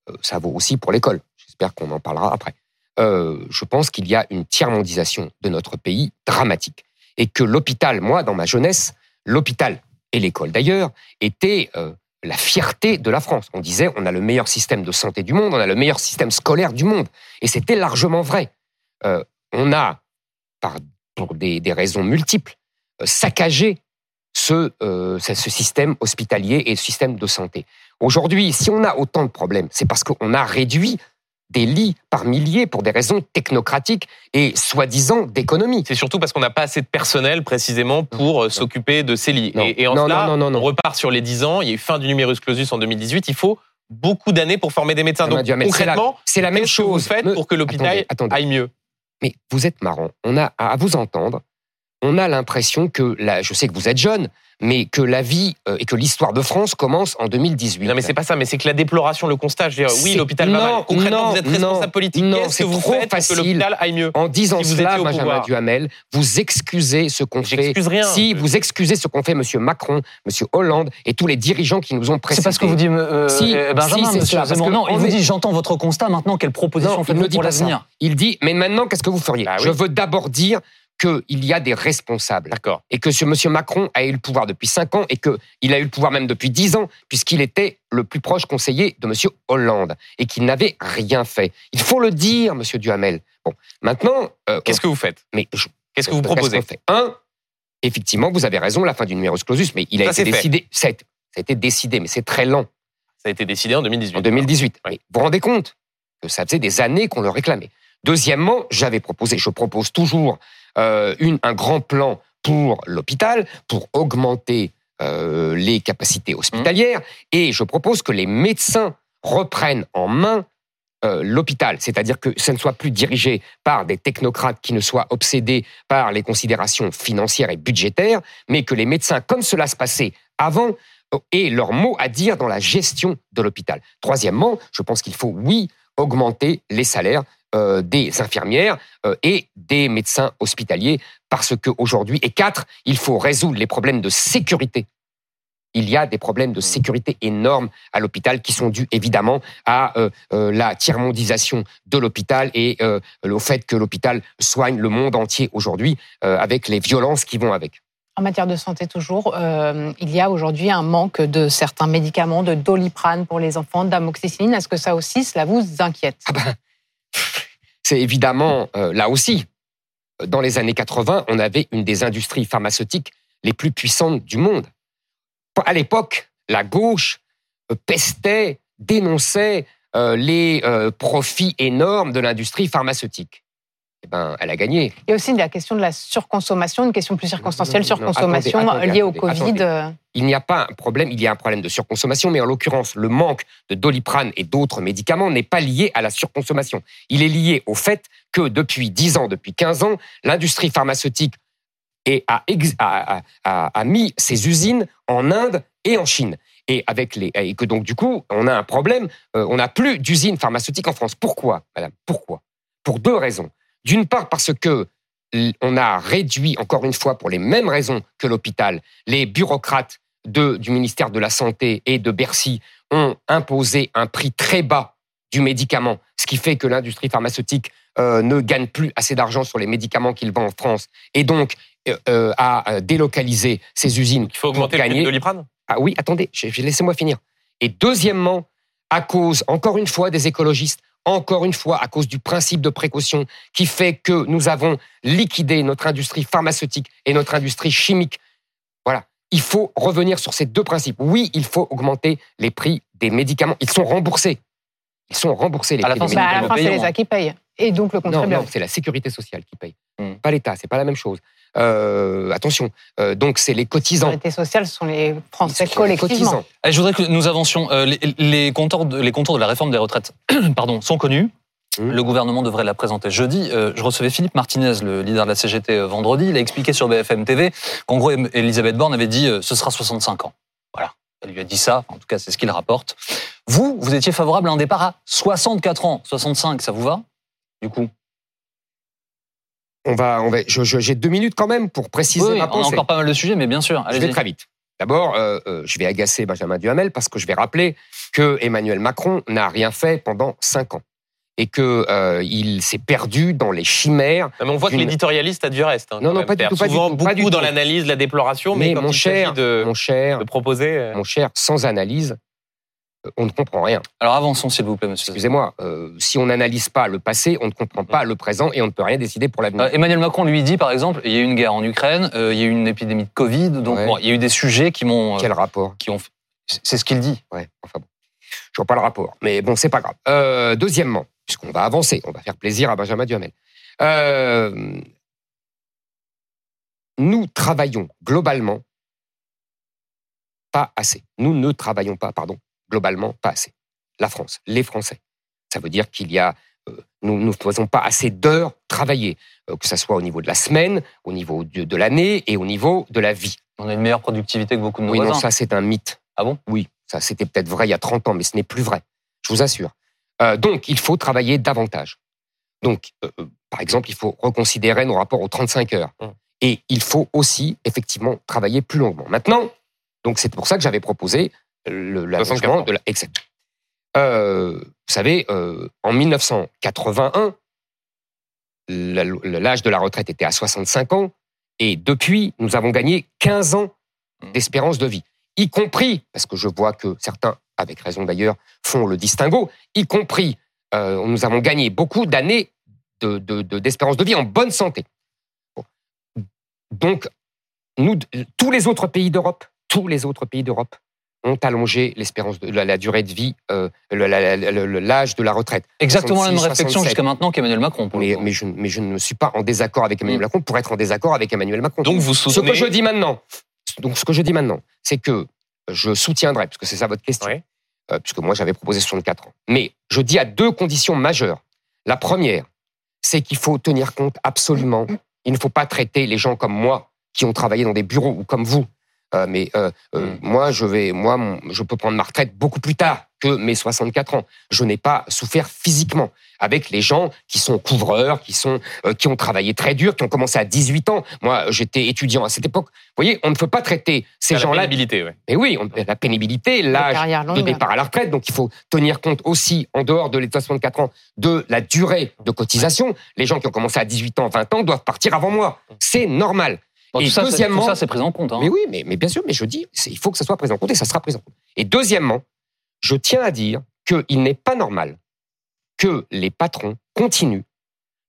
Euh, ça vaut aussi pour l'école. J'espère qu'on en parlera après. Euh, je pense qu'il y a une tiers-mondisation de notre pays dramatique. Et que l'hôpital, moi, dans ma jeunesse, l'hôpital et l'école d'ailleurs, étaient la fierté de la France. On disait, on a le meilleur système de santé du monde, on a le meilleur système scolaire du monde. Et c'était largement vrai. On a, par pour des, raisons multiples, saccager ce, euh, ce système hospitalier et ce système de santé. Aujourd'hui, si on a autant de problèmes, c'est parce qu'on a réduit des lits par milliers pour des raisons technocratiques et soi-disant d'économie. C'est surtout parce qu'on n'a pas assez de personnel précisément pour euh, s'occuper de ces lits. Non. Et, et en Non, cela, non, on repart sur les 10 ans. Il y a eu fin du numerus clausus en 2018. Il faut beaucoup d'années pour former des médecins. Donc Hamel, c'est la- concrètement, C'est la même qu'est-ce que vous chose. faites Me- pour que l'hôpital aille mieux? Mais vous êtes marrant. On a à vous entendre, on a l'impression que la, je sais que vous êtes jeune, mais que la vie euh, et que l'histoire de France commence en 2018. Non, mais c'est pas ça. Mais c'est que la déploration, le constat, je veux dire, oui, l'hôpital va non, mal. Concrètement, non, vous êtes responsable non, politique. non, Qu'est-ce c'est que vous trop faites facile. pour que l'hôpital aille mieux En disant Si cela, Benjamin pouvoir. Duhamel, vous excusez ce qu'on fait. J'excuse rien. Si vous excusez ce qu'ont fait M. Macron, M. Hollande et tous les dirigeants qui nous ont précédés. C'est parce que vous dites, euh, Si, euh, Benjamin, si, monsieur parce que Non, il on vous est- dit, j'entends votre constat, maintenant, quelle proposition faites-vous ne dit pour pas ça. l'avenir Il dit, mais maintenant, qu'est-ce que vous feriez? Bah. Je veux d'abord dire qu'il y a des responsables D'accord. et que ce monsieur Macron a eu le pouvoir depuis 5 ans et qu'il a eu le pouvoir même depuis 10 ans, puisqu'il était le plus proche conseiller de monsieur Hollande et qu'il n'avait rien fait. Il faut le dire, monsieur Duhamel. Bon, maintenant, euh, Qu'est-ce que vous faites? Mais je- Qu'est-ce que vous proposez? fait? Un, effectivement, vous avez raison, la fin du numerus clausus, mais il a Ça, été décidé. Ça a été, ça a été décidé, mais c'est très lent Ça a été décidé en 2018. en 2018. Ouais. Mais vous vous rendez compte que ça faisait des années qu'on le réclamait. Deuxièmement, j'avais proposé, je propose toujours euh, une, un grand plan pour l'hôpital, pour augmenter euh, les capacités hospitalières, et je propose que les médecins reprennent en main euh, l'hôpital, c'est-à-dire que ça ne soit plus dirigé par des technocrates qui ne soient obsédés par les considérations financières et budgétaires, mais que les médecins, comme cela se passait avant, aient leur mot à dire dans la gestion de l'hôpital. Troisièmement, je pense qu'il faut, oui, augmenter les salaires euh, des infirmières euh, et des médecins hospitaliers, parce qu'aujourd'hui, et quatre, il faut résoudre les problèmes de sécurité. Il y a des problèmes de sécurité énormes à l'hôpital qui sont dus évidemment à euh, euh, la tiers-mondisation de l'hôpital et euh, au fait que l'hôpital soigne le monde entier aujourd'hui euh, avec les violences qui vont avec. En matière de santé toujours, euh, il y a aujourd'hui un manque de certains médicaments, de doliprane pour les enfants, d'amoxicilline. Est-ce que ça aussi, cela vous inquiète? Ah ben, c'est évidemment euh, là aussi. Dans les années 80, on avait une des industries pharmaceutiques les plus puissantes du monde. À l'époque, la gauche euh, pestait, dénonçait euh, les profits énormes de l'industrie pharmaceutique. Eh ben, elle a gagné. Il y a aussi la question de la surconsommation, une question plus circonstancielle, Non, non, non, surconsommation attendez, attendez, liée au Covid. Il n'y a pas un problème, il y a un problème de surconsommation, mais en l'occurrence, le manque de doliprane et d'autres médicaments n'est pas lié à la surconsommation. Il est lié au fait que depuis 10 ans, depuis 15 ans, l'industrie pharmaceutique a mis ses usines en Inde et en Chine. Et, avec les, et que donc, du coup, on a un problème, euh, on n'a plus d'usines pharmaceutiques en France. Pourquoi, madame? Pourquoi? Pour deux raisons. D'une part, parce que on a réduit, encore une fois, pour les mêmes raisons que l'hôpital, les bureaucrates de- du ministère de la Santé et de Bercy ont imposé un prix très bas du médicament, ce qui fait que l'industrie pharmaceutique euh, ne gagne plus assez d'argent sur les médicaments qu'il vend en France et donc euh, euh, a délocalisé ses usines Il faut augmenter le prix gagner. de Doliprane Ah oui, attendez, laissez-moi finir. Et deuxièmement, à cause, encore une fois, des écologistes, encore une fois, à cause du principe de précaution qui fait que nous avons liquidé notre industrie pharmaceutique et notre industrie chimique. Voilà. Il faut revenir sur ces deux principes. Oui, il faut augmenter les prix des médicaments. Ils sont remboursés. Ils sont remboursés, les À la fin, c'est bah, à médicaments. la fin, c'est payant, l'État qui paye. Et donc le contribuable. non, c'est la sécurité sociale qui paye. Hmm. Pas l'État, c'est pas la même chose. Euh, attention, euh, donc c'est les cotisants. La sécurité sociale ce sont les Français sont les collectivement. cotisants. Eh, Je voudrais que nous avancions. Euh, Les, les contours de, les contours de la réforme des retraites pardon, sont connus. Mmh. Le gouvernement devrait la présenter jeudi. Euh, je recevais Philippe Martinez, le leader de la CGT, vendredi. Il a expliqué sur BFM TV qu'en gros, Elisabeth Borne avait dit euh, ce sera 65 ans. Voilà. Elle lui a dit ça. En tout cas, c'est ce qu'il rapporte. Vous, vous étiez favorable à un départ à 64 ans. 65, ça vous va? Du coup On va, on va, j'ai deux minutes quand même pour préciser Oui, ma on a pensée. encore pas mal de sujets, mais bien sûr. Je vais très vite. D'abord, euh, euh, je vais agacer Benjamin Duhamel parce que je vais rappeler que Emmanuel Macron n'a rien fait pendant cinq ans et que euh, il s'est perdu dans les chimères. Non, mais on voit que D'une- l'éditorialiste a du reste. hein, Non, non, pas du tout, pas du Souvent tout, pas du beaucoup dans l'analyse, la déploration, mais, Mais quand mon il cher, de, mon cher, de proposer. euh, mon cher, sans analyse, euh, on ne comprend rien. Alors avançons, s'il vous plaît, monsieur. Excusez-moi, euh, si on n'analyse pas le passé, on ne comprend pas le présent et on ne peut rien décider pour l'avenir. Euh, Emmanuel Macron lui dit, par exemple, il y a eu une guerre en Ukraine, euh, il y a eu une épidémie de Covid, donc Ouais. bon, il y a eu des sujets qui m'ont, euh, Quel rapport? qui ont, C'est ce qu'il dit. Ouais, enfin bon. Je vois pas le rapport. Mais bon, c'est pas grave. Euh, deuxièmement, puisqu'on va avancer, on va faire plaisir à Benjamin Duhamel. Euh, nous travaillons globalement pas assez. Nous ne travaillons pas, pardon, globalement pas assez. La France, les Français. Ça veut dire qu'il y a, euh, nous ne faisons pas assez d'heures travaillées, euh, que ce soit au niveau de la semaine, au niveau de, de l'année et au niveau de la vie. On a une meilleure productivité que beaucoup de nos Oui, non, voisins. ça c'est un mythe. Ah bon? Oui, ça c'était peut-être vrai il y a 30 ans, mais ce n'est plus vrai. Je vous assure. Euh, donc, il faut travailler davantage. Donc, euh, euh, par exemple, il faut reconsidérer nos rapports aux 35 heures. Hum. Et il faut aussi, effectivement, travailler plus longuement. Maintenant, donc c'est pour ça que j'avais proposé le- l'allongement 64 ans. de la... Exact. Euh, vous savez, en 1981, la- l'âge de la retraite était à 65 ans. Et depuis, nous avons gagné 15 ans d'espérance de vie. Y compris, parce que je vois que certains, avec raison d'ailleurs, font le distinguo, y compris, euh, nous avons gagné beaucoup d'années de- de- de- d'espérance de, vie en bonne santé. Donc, nous, tous les autres pays d'Europe, tous les autres pays d'Europe ont allongé l'espérance de la, la durée de vie, euh, l'âge de la retraite. Exactement la même 66, réflexion 67. jusqu'à maintenant qu'Emmanuel Macron. Pour Mais, je, mais je ne suis pas en désaccord avec Emmanuel Mm. Macron pour être en désaccord avec Emmanuel Macron. Donc vous Ce soutenez. que je dis maintenant, donc ce que je dis maintenant, c'est que je soutiendrai, puisque c'est ça votre question, Oui. euh, puisque moi j'avais proposé 64 ans. Mais je dis à deux conditions majeures. La première, c'est qu'il faut tenir compte absolument. Il ne faut pas traiter les gens comme moi qui ont travaillé dans des bureaux ou comme vous. Euh, mais euh, Mm. moi, je vais, moi, je peux prendre ma retraite beaucoup plus tard que mes 64 ans. Je n'ai pas souffert physiquement avec les gens qui sont couvreurs, qui sont, euh, qui ont travaillé très dur, qui ont commencé à 18 ans. Moi, j'étais étudiant à cette époque. Vous voyez, on ne peut pas traiter ces la gens-là. pénibilité, ouais. Mais oui, on- la pénibilité, Les l'âge de départ à la retraite. Donc, il faut tenir compte aussi, en dehors de l'état 64 ans, de la durée de cotisation. Les gens qui ont commencé à 18 ans, 20 ans doivent partir avant moi. C'est normal. Bon, et tout, ça, c'est- deuxièmement- tout ça, c'est pris en compte. hein. Mais oui, mais, mais bien sûr, mais je dis, il faut que ça soit pris en compte et ça sera pris en compte. Et deuxièmement, je tiens à dire qu'il n'est pas normal que les patrons continuent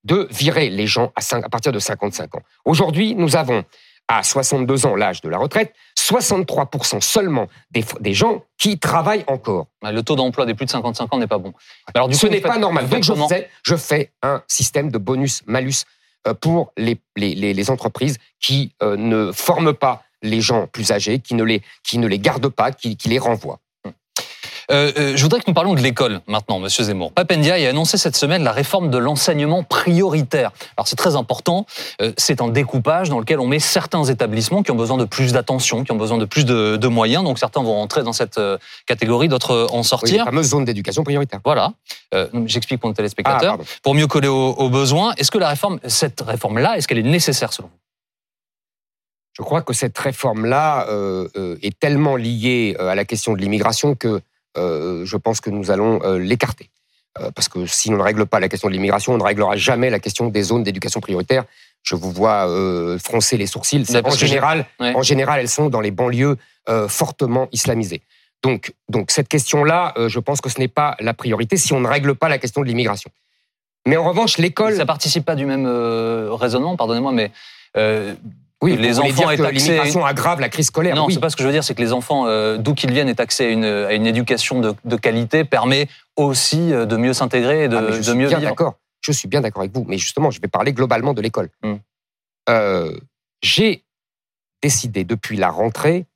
de virer les gens à, partir de 55 ans. Aujourd'hui, nous avons à 62 ans l'âge de la retraite, 63% seulement des, des gens qui travaillent encore. Le taux d'emploi des plus de 55 ans n'est pas bon. Alors, du Ce n'est pas normal. Donc je fais, je fais un système de bonus-malus euh, pour les, les, les, les entreprises qui euh, ne forment pas les gens plus âgés, qui ne les, qui ne les gardent pas, qui, qui les renvoient. Euh, euh, je voudrais que nous parlions de l'école maintenant, Monsieur Zemmour. Papendia a annoncé cette semaine la réforme de l'enseignement prioritaire. Alors c'est très important. Euh, c'est un découpage dans lequel on met certains établissements qui ont besoin de plus d'attention, qui ont besoin de plus de, de moyens. Donc certains vont rentrer dans cette catégorie, d'autres en Oui, les sortir. fameuses zones d'éducation prioritaire. Voilà. Euh, J'explique pour nos Ah, téléspectateurs. pardon. pour mieux coller aux, aux besoins. Est-ce que la réforme, cette réforme-là, est-ce qu'elle est nécessaire selon vous? Je crois que cette réforme-là euh, euh, est tellement liée à la question de l'immigration que je pense que nous allons euh, l'écarter. Euh, parce que si on ne règle pas la question de l'immigration, on ne réglera jamais la question des zones d'éducation prioritaire. Je vous vois euh, froncer les sourcils. Bah, En général, Ouais. en général, elles sont dans les banlieues euh, fortement islamisées. Donc, donc cette question-là, euh, je pense que ce n'est pas la priorité si on ne règle pas la question de l'immigration. Mais en revanche, l'école. Ça participe pas du même euh, raisonnement, pardonnez-moi, mais euh, Oui, les enfants est taxé- l'immigration aggrave la crise scolaire. non, oui. c'est pas ce que je veux dire, c'est que les enfants, euh, d'où qu'ils viennent, est accès à une, à une éducation de, de qualité permet aussi euh, de mieux s'intégrer et de, Ah, je de suis mieux bien vivre. d'accord. Je suis bien d'accord avec vous. Mais justement, je vais parler globalement de l'école. Hmm. Euh, J'ai décidé depuis la rentrée,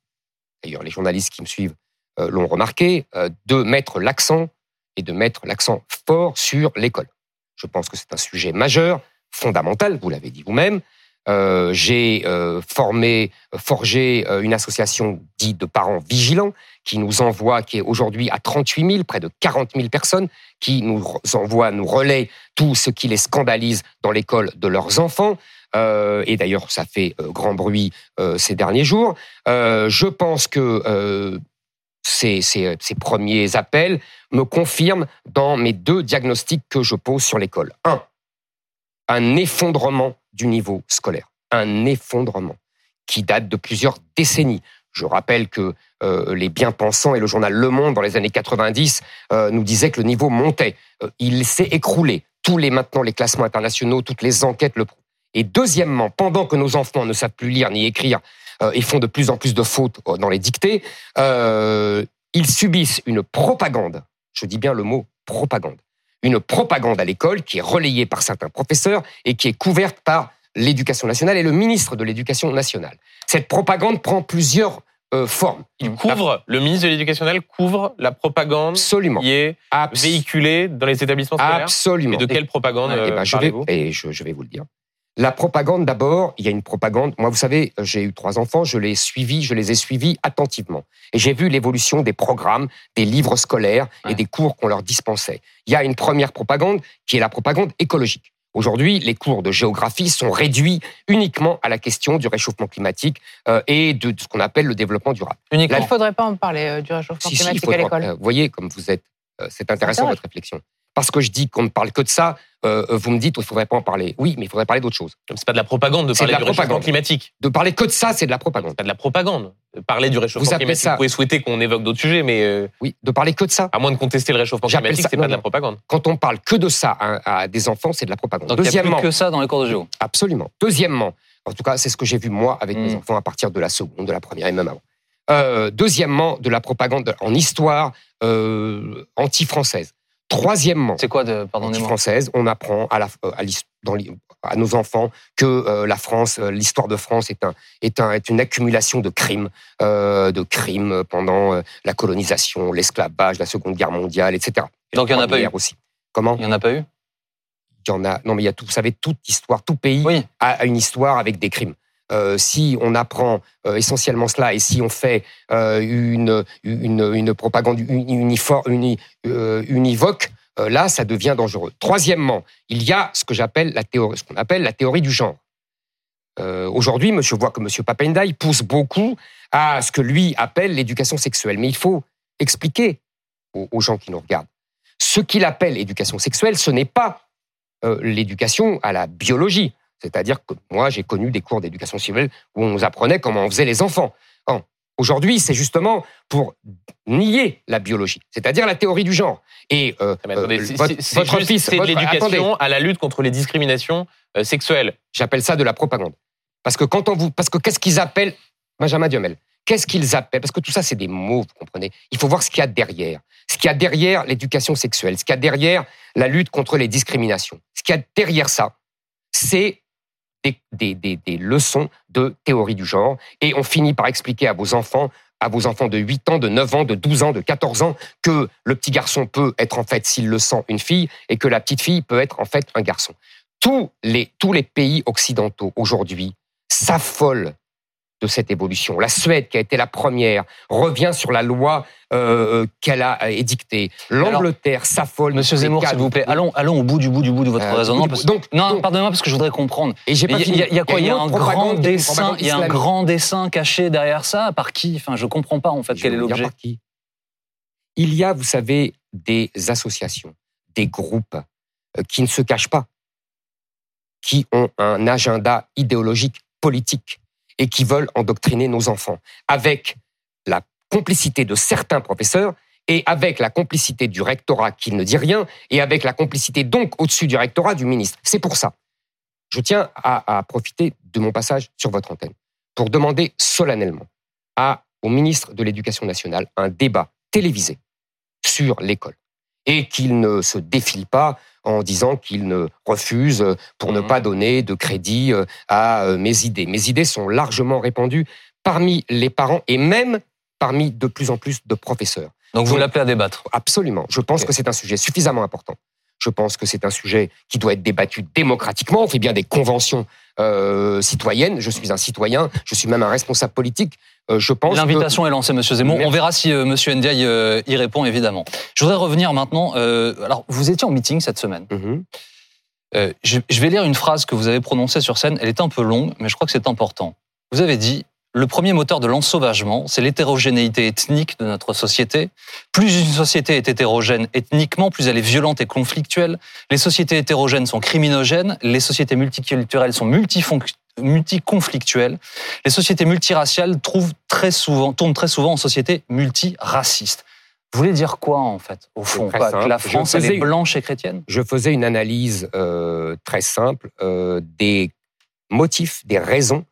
d'ailleurs les journalistes qui me suivent euh, l'ont remarqué, de mettre l'accent et de mettre l'accent fort sur l'école. Je pense que c'est un sujet majeur, fondamental, vous l'avez dit vous-même. Euh, J'ai euh, formé, forgé euh, une association dite de parents vigilants qui nous envoie, qui est aujourd'hui à 38 000, près de 40 000 personnes, qui nous envoie, nous relaie tout ce qui les scandalise dans l'école de leurs enfants. Et d'ailleurs, ça fait grand bruit ces derniers jours. Je pense que ces, ces- ces premiers appels me confirment dans mes deux diagnostics que je pose sur l'école. Un, un effondrement du niveau scolaire. Un effondrement qui date de plusieurs décennies. Je rappelle que euh, les bien-pensants et le journal Le Monde, dans les années 90, euh, nous disaient que le niveau montait. Euh, il s'est écroulé. Tous les maintenant les classements internationaux, toutes les enquêtes le prouvent. Et deuxièmement, pendant que nos enfants ne savent plus lire ni écrire, et font de plus en plus de fautes dans les dictées, ils subissent une propagande, je dis bien le mot propagande, une propagande à l'école qui est relayée par certains professeurs et qui est couverte par l'éducation nationale et le ministre de l'éducation nationale. Cette propagande prend plusieurs euh, formes. Il couvre, le ministre de l'Éducation nationale couvre la propagande Absolument. qui est véhiculée dans les établissements scolaires. Absolument. Et de quelle propagande Eh euh, ben, je, vais, parlez-vous? et je, je vais vous le dire. La propagande, d'abord, il y a une propagande. Moi, vous savez, j'ai eu trois enfants, je les suivis, je les ai suivis attentivement. Et j'ai vu l'évolution des programmes, des livres scolaires Ouais. et des cours qu'on leur dispensait. Il y a une première propagande qui est la propagande écologique. Aujourd'hui, les cours de géographie sont réduits uniquement à la question du réchauffement climatique euh, et de, de ce qu'on appelle le développement durable. Uniquement. Il ne faudrait pas en parler euh, du réchauffement Si, climatique à l'école. euh, Vous voyez, comme vous êtes, euh, c'est intéressant votre réflexion. Parce que je dis qu'on ne parle que de ça, euh, vous me dites qu'il ne faudrait pas en parler. Oui, mais il faudrait parler d'autre chose. C'est pas de la propagande de parler de la du réchauffement propagande. climatique. De parler que de ça, c'est de la propagande. C'est pas de la propagande. Parler du réchauffement Vous climatique. ça- Vous pouvez souhaiter qu'on évoque d'autres sujets, mais euh, Oui, de parler que de ça. à moins de contester le réchauffement climatique, c'est non, pas de la propagande. Quand on parle que de ça à, à des enfants, c'est de la propagande. Donc il n'y a Deuxièmement, plus que ça dans les cours de géo. absolument. Deuxièmement, en tout cas, c'est ce que j'ai vu moi avec mes Mm. enfants à partir de la seconde, de la première et même avant. Euh, deuxièmement, de la propagande en histoire euh, anti-française. Troisièmement, C'est quoi, de, pardonnez-moi anti-française, on apprend à, la, euh, à, dans à nos enfants que euh, la France, euh, l'histoire de France est, un, est, un, est une accumulation de crimes, euh, de crimes pendant la colonisation, l'esclavage, la Seconde Guerre mondiale, etc. Donc il n'y en a pas eu. Aussi. Comment Il n'y en a pas eu Il y en a. Non, mais il y a tout. Vous savez, toute histoire, tout pays Oui. a une histoire avec des crimes. Euh, si on apprend euh, essentiellement cela et si on fait euh, une, une, propagande univoque, là, ça devient dangereux. Troisièmement, il y a ce que j'appelle la ce qu'on appelle la théorie du genre. Aujourd'hui, monsieur voit que Monsieur Papendaï pousse beaucoup à ce que lui appelle l'éducation sexuelle, mais il faut expliquer aux, aux gens qui nous regardent. Ce qu'il appelle éducation sexuelle, ce n'est pas l'éducation à la biologie. C'est-à-dire que moi, j'ai connu des cours d'éducation sexuelle où on nous apprenait comment on faisait les enfants. Aujourd'hui, c'est justement pour nier la biologie, c'est-à-dire la théorie du genre. Et euh, Ah, attendez, euh, votre, juste- fils, c'est de l'éducation à la lutte contre les discriminations euh, sexuelles. j'appelle ça de la propagande. Parce que quand on vous, parce que qu'est-ce qu'ils appellent Benjamin Duhamel Qu'est-ce qu'ils appellent Parce que tout ça, c'est des mots, vous comprenez. Il faut voir ce qu'il y a derrière. Ce qu'il y a derrière l'éducation sexuelle, ce qu'il y a derrière la lutte contre les discriminations. Ce qu'il y a derrière ça, c'est des, leçons de théorie du genre. Et on finit par expliquer à vos enfants, à vos enfants de 8 ans, de 9 ans, de 12 ans, de 14 ans, que le petit garçon peut être en fait, s'il le sent, une fille, et que la petite fille peut être en fait un garçon. Tous les, tous les pays occidentaux aujourd'hui s'affolent de cette évolution. La Suède, qui a été la première, revient sur la loi euh, qu'elle a édictée. L'Angleterre s'affole. Monsieur Zemmour, s'il vous plaît, allons, allons au bout du bout du bout de votre Euh, raisonnement. du- parce- donc- non, pardonnez-moi parce que je voudrais comprendre. Et j'ai pas Il y, a- y quoi Il y a un grand dessin. Il y a un grand dessin caché derrière ça? Par qui? Enfin, je comprends pas en fait Je quel est l'objet. Il y a, vous savez, des associations, des groupes euh, qui ne se cachent pas, qui ont un agenda idéologique, politique, et qui veulent endoctriner nos enfants, avec la complicité de certains professeurs et avec la complicité du rectorat qui ne dit rien, et avec la complicité donc au-dessus du rectorat du ministre. C'est pour ça. Je tiens à, à profiter de mon passage sur votre antenne pour demander solennellement à, au ministre de l'Éducation nationale un débat télévisé sur l'école et qu'il ne se défile pas en disant qu'il ne refuse euh, pour ne Mhm. pas donner de crédit euh, à euh, mes idées. Mes idées sont largement répandues parmi les parents et même parmi de plus en plus de professeurs. Donc vous l'appelez à débattre. Absolument. Je pense que c'est un sujet suffisamment important. Je pense que c'est un sujet qui doit être débattu démocratiquement. On fait bien des conventions euh, citoyennes. Je suis un citoyen. Je suis même un responsable politique. Euh, je pense que- L'invitation est lancée, Monsieur Zemmour. Merci. On verra si euh, Monsieur Ndiaye euh, y répond, évidemment. Je voudrais revenir maintenant. alors, vous étiez en meeting cette semaine. Mhm. Je, je vais lire une phrase que vous avez prononcée sur scène. Elle est un peu longue, mais je crois que c'est important. Vous avez dit le premier moteur de l'ensauvagement, c'est l'hétérogénéité ethnique de notre société. Plus une société est hétérogène ethniquement, plus elle est violente et conflictuelle. Les sociétés hétérogènes sont criminogènes, les sociétés multiculturelles sont multiconflictuelles. Les sociétés multiraciales trouvent très souvent, tournent très souvent en sociétés multiracistes. Vous voulez dire quoi, en fait, au fond Que la France, elle est blanche et chrétienne? Je faisais une analyse euh, très simple euh, des motifs, des raisons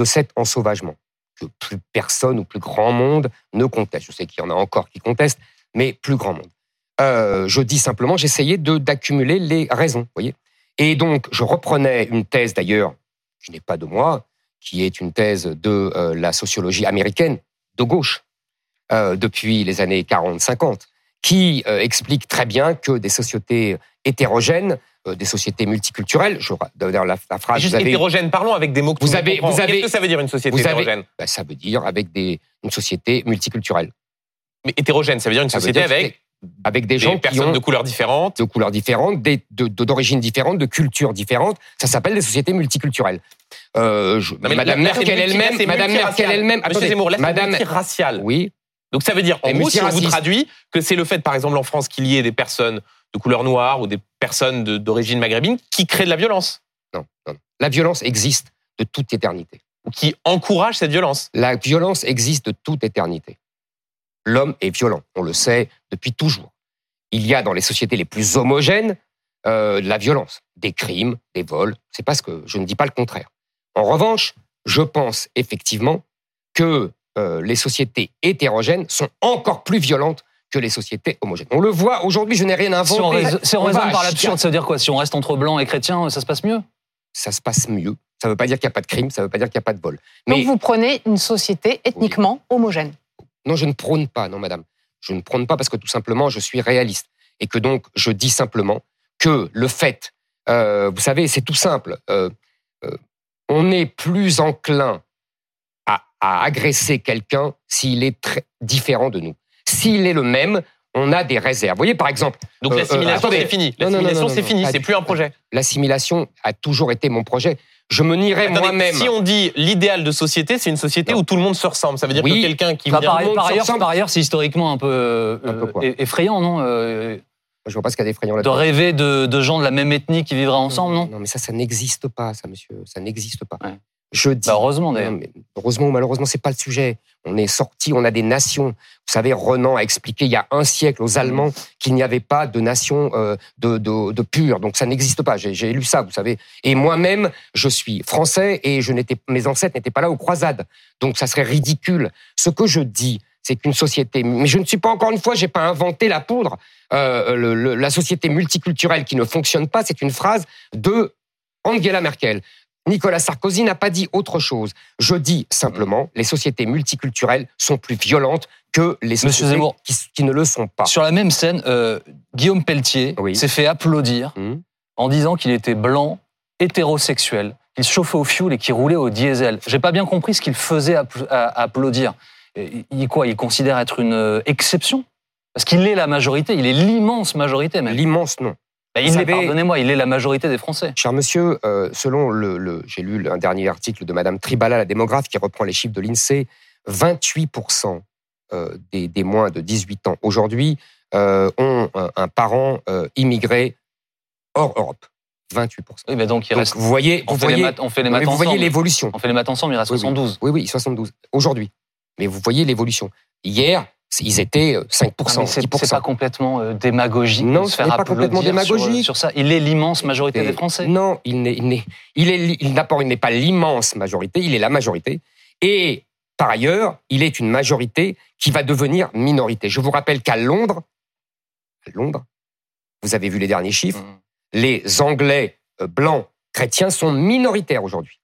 de cet ensauvagement que plus personne ou plus grand monde ne conteste. Je sais qu'il y en a encore qui contestent, mais plus grand monde. Euh, je dis simplement, j'essayais d'accumuler les raisons, voyez. Et donc, je reprenais une thèse d'ailleurs, qui n'est pas de moi, qui est une thèse de euh, la sociologie américaine de gauche euh, depuis les années 40-50, qui explique très bien que des sociétés hétérogènes, des sociétés multiculturelles, je d'ailleurs la, la phrase. Juste vous avez- hétérogène, parlons avec des mots que Vous avez- vous avez- Qu'est-ce que ça veut dire une société vous avez- hétérogène? Ben, ça veut dire avec des, une société multiculturelle. Mais hétérogène, ça veut dire une Ça société dire avec avec des des gens qui personnes ont de couleurs différentes. de couleurs différentes, d'origines différentes, de cultures différentes. Ça s'appelle des sociétés multiculturelles. Euh, je- Non, mais Madame Merkel elle-même, Madame Merkel elle-même, Monsieur attendez, Zemmour, là, c'est Madame, multiracial. oui, Donc ça veut dire, en gros, si on vous traduit, que c'est le fait, par exemple, en France, qu'il y ait des personnes de couleur noire ou des personnes de- d'origine maghrébine qui créent de la violence non, non, non. La violence existe de toute éternité. ou qui encouragent cette violence. La violence existe de toute éternité. L'homme est violent, on le sait depuis toujours. Il y a dans les sociétés les plus homogènes euh, de la violence, des crimes, des vols. C'est pas ce que je ne dis pas le contraire. En revanche, je pense effectivement que euh, les sociétés hétérogènes sont encore plus violentes que les sociétés homogènes. On le voit aujourd'hui. Je n'ai rien inventé. Si on, rais- si on On va raisonne par l'absurde, ça veut dire quoi? Si on reste entre blancs et chrétiens, ça se passe mieux? Ça se passe mieux. Ça ne veut pas dire qu'il n'y a pas de crime. Ça ne veut pas dire qu'il n'y a pas de vol. Donc Mais vous prenez une société ethniquement homogène. Non, je ne prône pas, non, madame. Je ne prône pas parce que tout simplement, je suis réaliste. Et que donc, je dis simplement que le fait, euh, vous savez, c'est tout simple. euh, euh, on est plus enclin à, à agresser quelqu'un s'il est très différent de nous. S'il est le même, on a des réserves. Vous voyez, par exemple, Donc Euh, l'assimilation, euh, c'est fini. L'assimilation, c'est fini. C'est plus un projet. l'assimilation a toujours été mon projet. Je me nierais moi-même. si on dit l'idéal de société, c'est une société Non. où tout le monde se ressemble. Ça veut dire Oui. que quelqu'un qui Bah, vient... par, par ailleurs, par ailleurs, c'est historiquement un peu, euh, Un peu quoi effrayant, non Euh, Je vois pas ce qu'il y a d'effrayant De là-dedans. rêver de, de gens de la même ethnie qui vivraient ensemble, non? Non, mais ça, ça n'existe pas, ça, monsieur. Ça n'existe pas. Ouais. Je dis. Bah, Heureusement, d'ailleurs. Heureusement ou malheureusement, c'est pas le sujet. On est sorti, on a des nations. Vous savez, Renan a expliqué il y a un siècle aux Allemands qu'il n'y avait pas de nation euh, de, de, de pure. Donc ça n'existe pas. J'ai j'ai lu ça, vous savez. Et moi-même, je suis français et je n'étais, mes ancêtres n'étaient pas là aux croisades. Donc ça serait ridicule. Ce que je dis, c'est qu'une société. Mais je ne suis pas encore une fois, j'ai pas inventé la poudre. Euh, le- le- la société multiculturelle qui ne fonctionne pas, c'est une phrase de Angela Merkel. Nicolas Sarkozy n'a pas dit autre chose. Je dis simplement, les sociétés multiculturelles sont plus violentes que les sociétés Zemmour. qui, qui ne le sont pas. Sur la même scène, euh, Guillaume Pelletier Oui. s'est fait applaudir Hum. en disant qu'il était blanc, hétérosexuel, qu'il chauffait au fioul et qu'il roulait au diesel. J'ai pas bien compris ce qu'il faisait appl- à- à applaudir. Il quoi Il considère être une euh, exception? Parce qu'il est la majorité, il est l'immense majorité même. L'immense non. Bah, il pardonnez-moi, il est la majorité des Français. Cher monsieur, euh, selon le, le- j'ai lu un dernier article de Madame Tribala, la démographe, qui reprend les chiffres de l'INSEE, 28% euh, des, des moins de 18 ans aujourd'hui euh, ont un, un parent euh, immigré hors Europe. 28%. Oui, mais donc il Donc, reste. vous voyez, On vous fait, les maths, on fait les mais maths vous voyez ensemble. l'évolution. On fait les maths ensemble, il reste Oui, oui. 72. Oui, oui, 72. Aujourd'hui. Mais vous voyez l'évolution. Hier, ils étaient euh, 5%, Non, mais c'est 10%. c'est pas complètement euh, démagogique Non, de se ce n'est pas complètement démagogique. Sur, ça. Il est l'immense majorité Et- des Français. Non, il n'est, il n'est, il est, li- il n'a pas, il n'est pas l'immense majorité, il est la majorité. Et par ailleurs, il est une majorité qui va devenir minorité. Je vous rappelle qu'à Londres, à Londres, vous avez vu les derniers chiffres, Mhm. les Anglais euh, blancs chrétiens sont minoritaires aujourd'hui.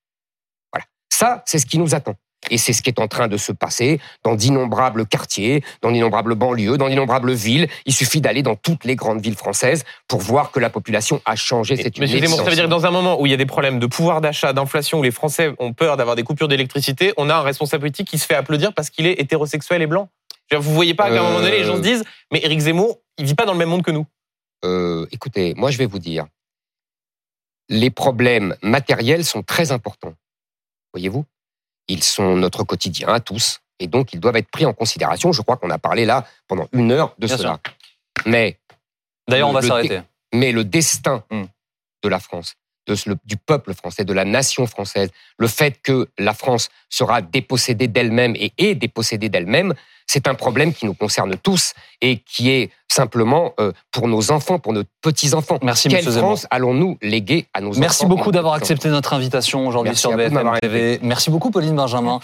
Voilà. Ça, c'est ce qui nous attend. Et c'est ce qui est en train de se passer dans d'innombrables quartiers, dans d'innombrables banlieues, dans d'innombrables villes. Il suffit d'aller dans toutes les grandes villes françaises pour voir que la population a changé. C'est une Monsieur Zemmour, ça veut dire que dans un moment où il y a des problèmes de pouvoir d'achat, d'inflation, où les Français ont peur d'avoir des coupures d'électricité, on a un responsable politique qui se fait applaudir parce qu'il est hétérosexuel et blanc. Vous voyez pas qu'à un moment donné, les gens se disent, mais Éric Zemmour, il vit pas dans le même monde que nous. Euh, écoutez, moi je vais vous dire, les problèmes matériels sont très importants. Voyez-vous? Ils sont notre quotidien à tous, et donc ils doivent être pris en considération. Je crois qu'on a parlé là pendant une heure de Bien cela. Mais, D'ailleurs, on va s'arrêter. mais le destin Hmm. de la France, de du peuple français, de la nation française, le fait que la France sera dépossédée d'elle-même et est dépossédée d'elle-même, c'est un problème qui nous concerne tous et qui est simplement euh, pour nos enfants, pour nos petits-enfants. Merci, Quelle. France allons-nous léguer à nos enfants Merci beaucoup d'avoir accepté notre invitation aujourd'hui Merci sur BFM TV. Merci beaucoup, Pauline Benjamin.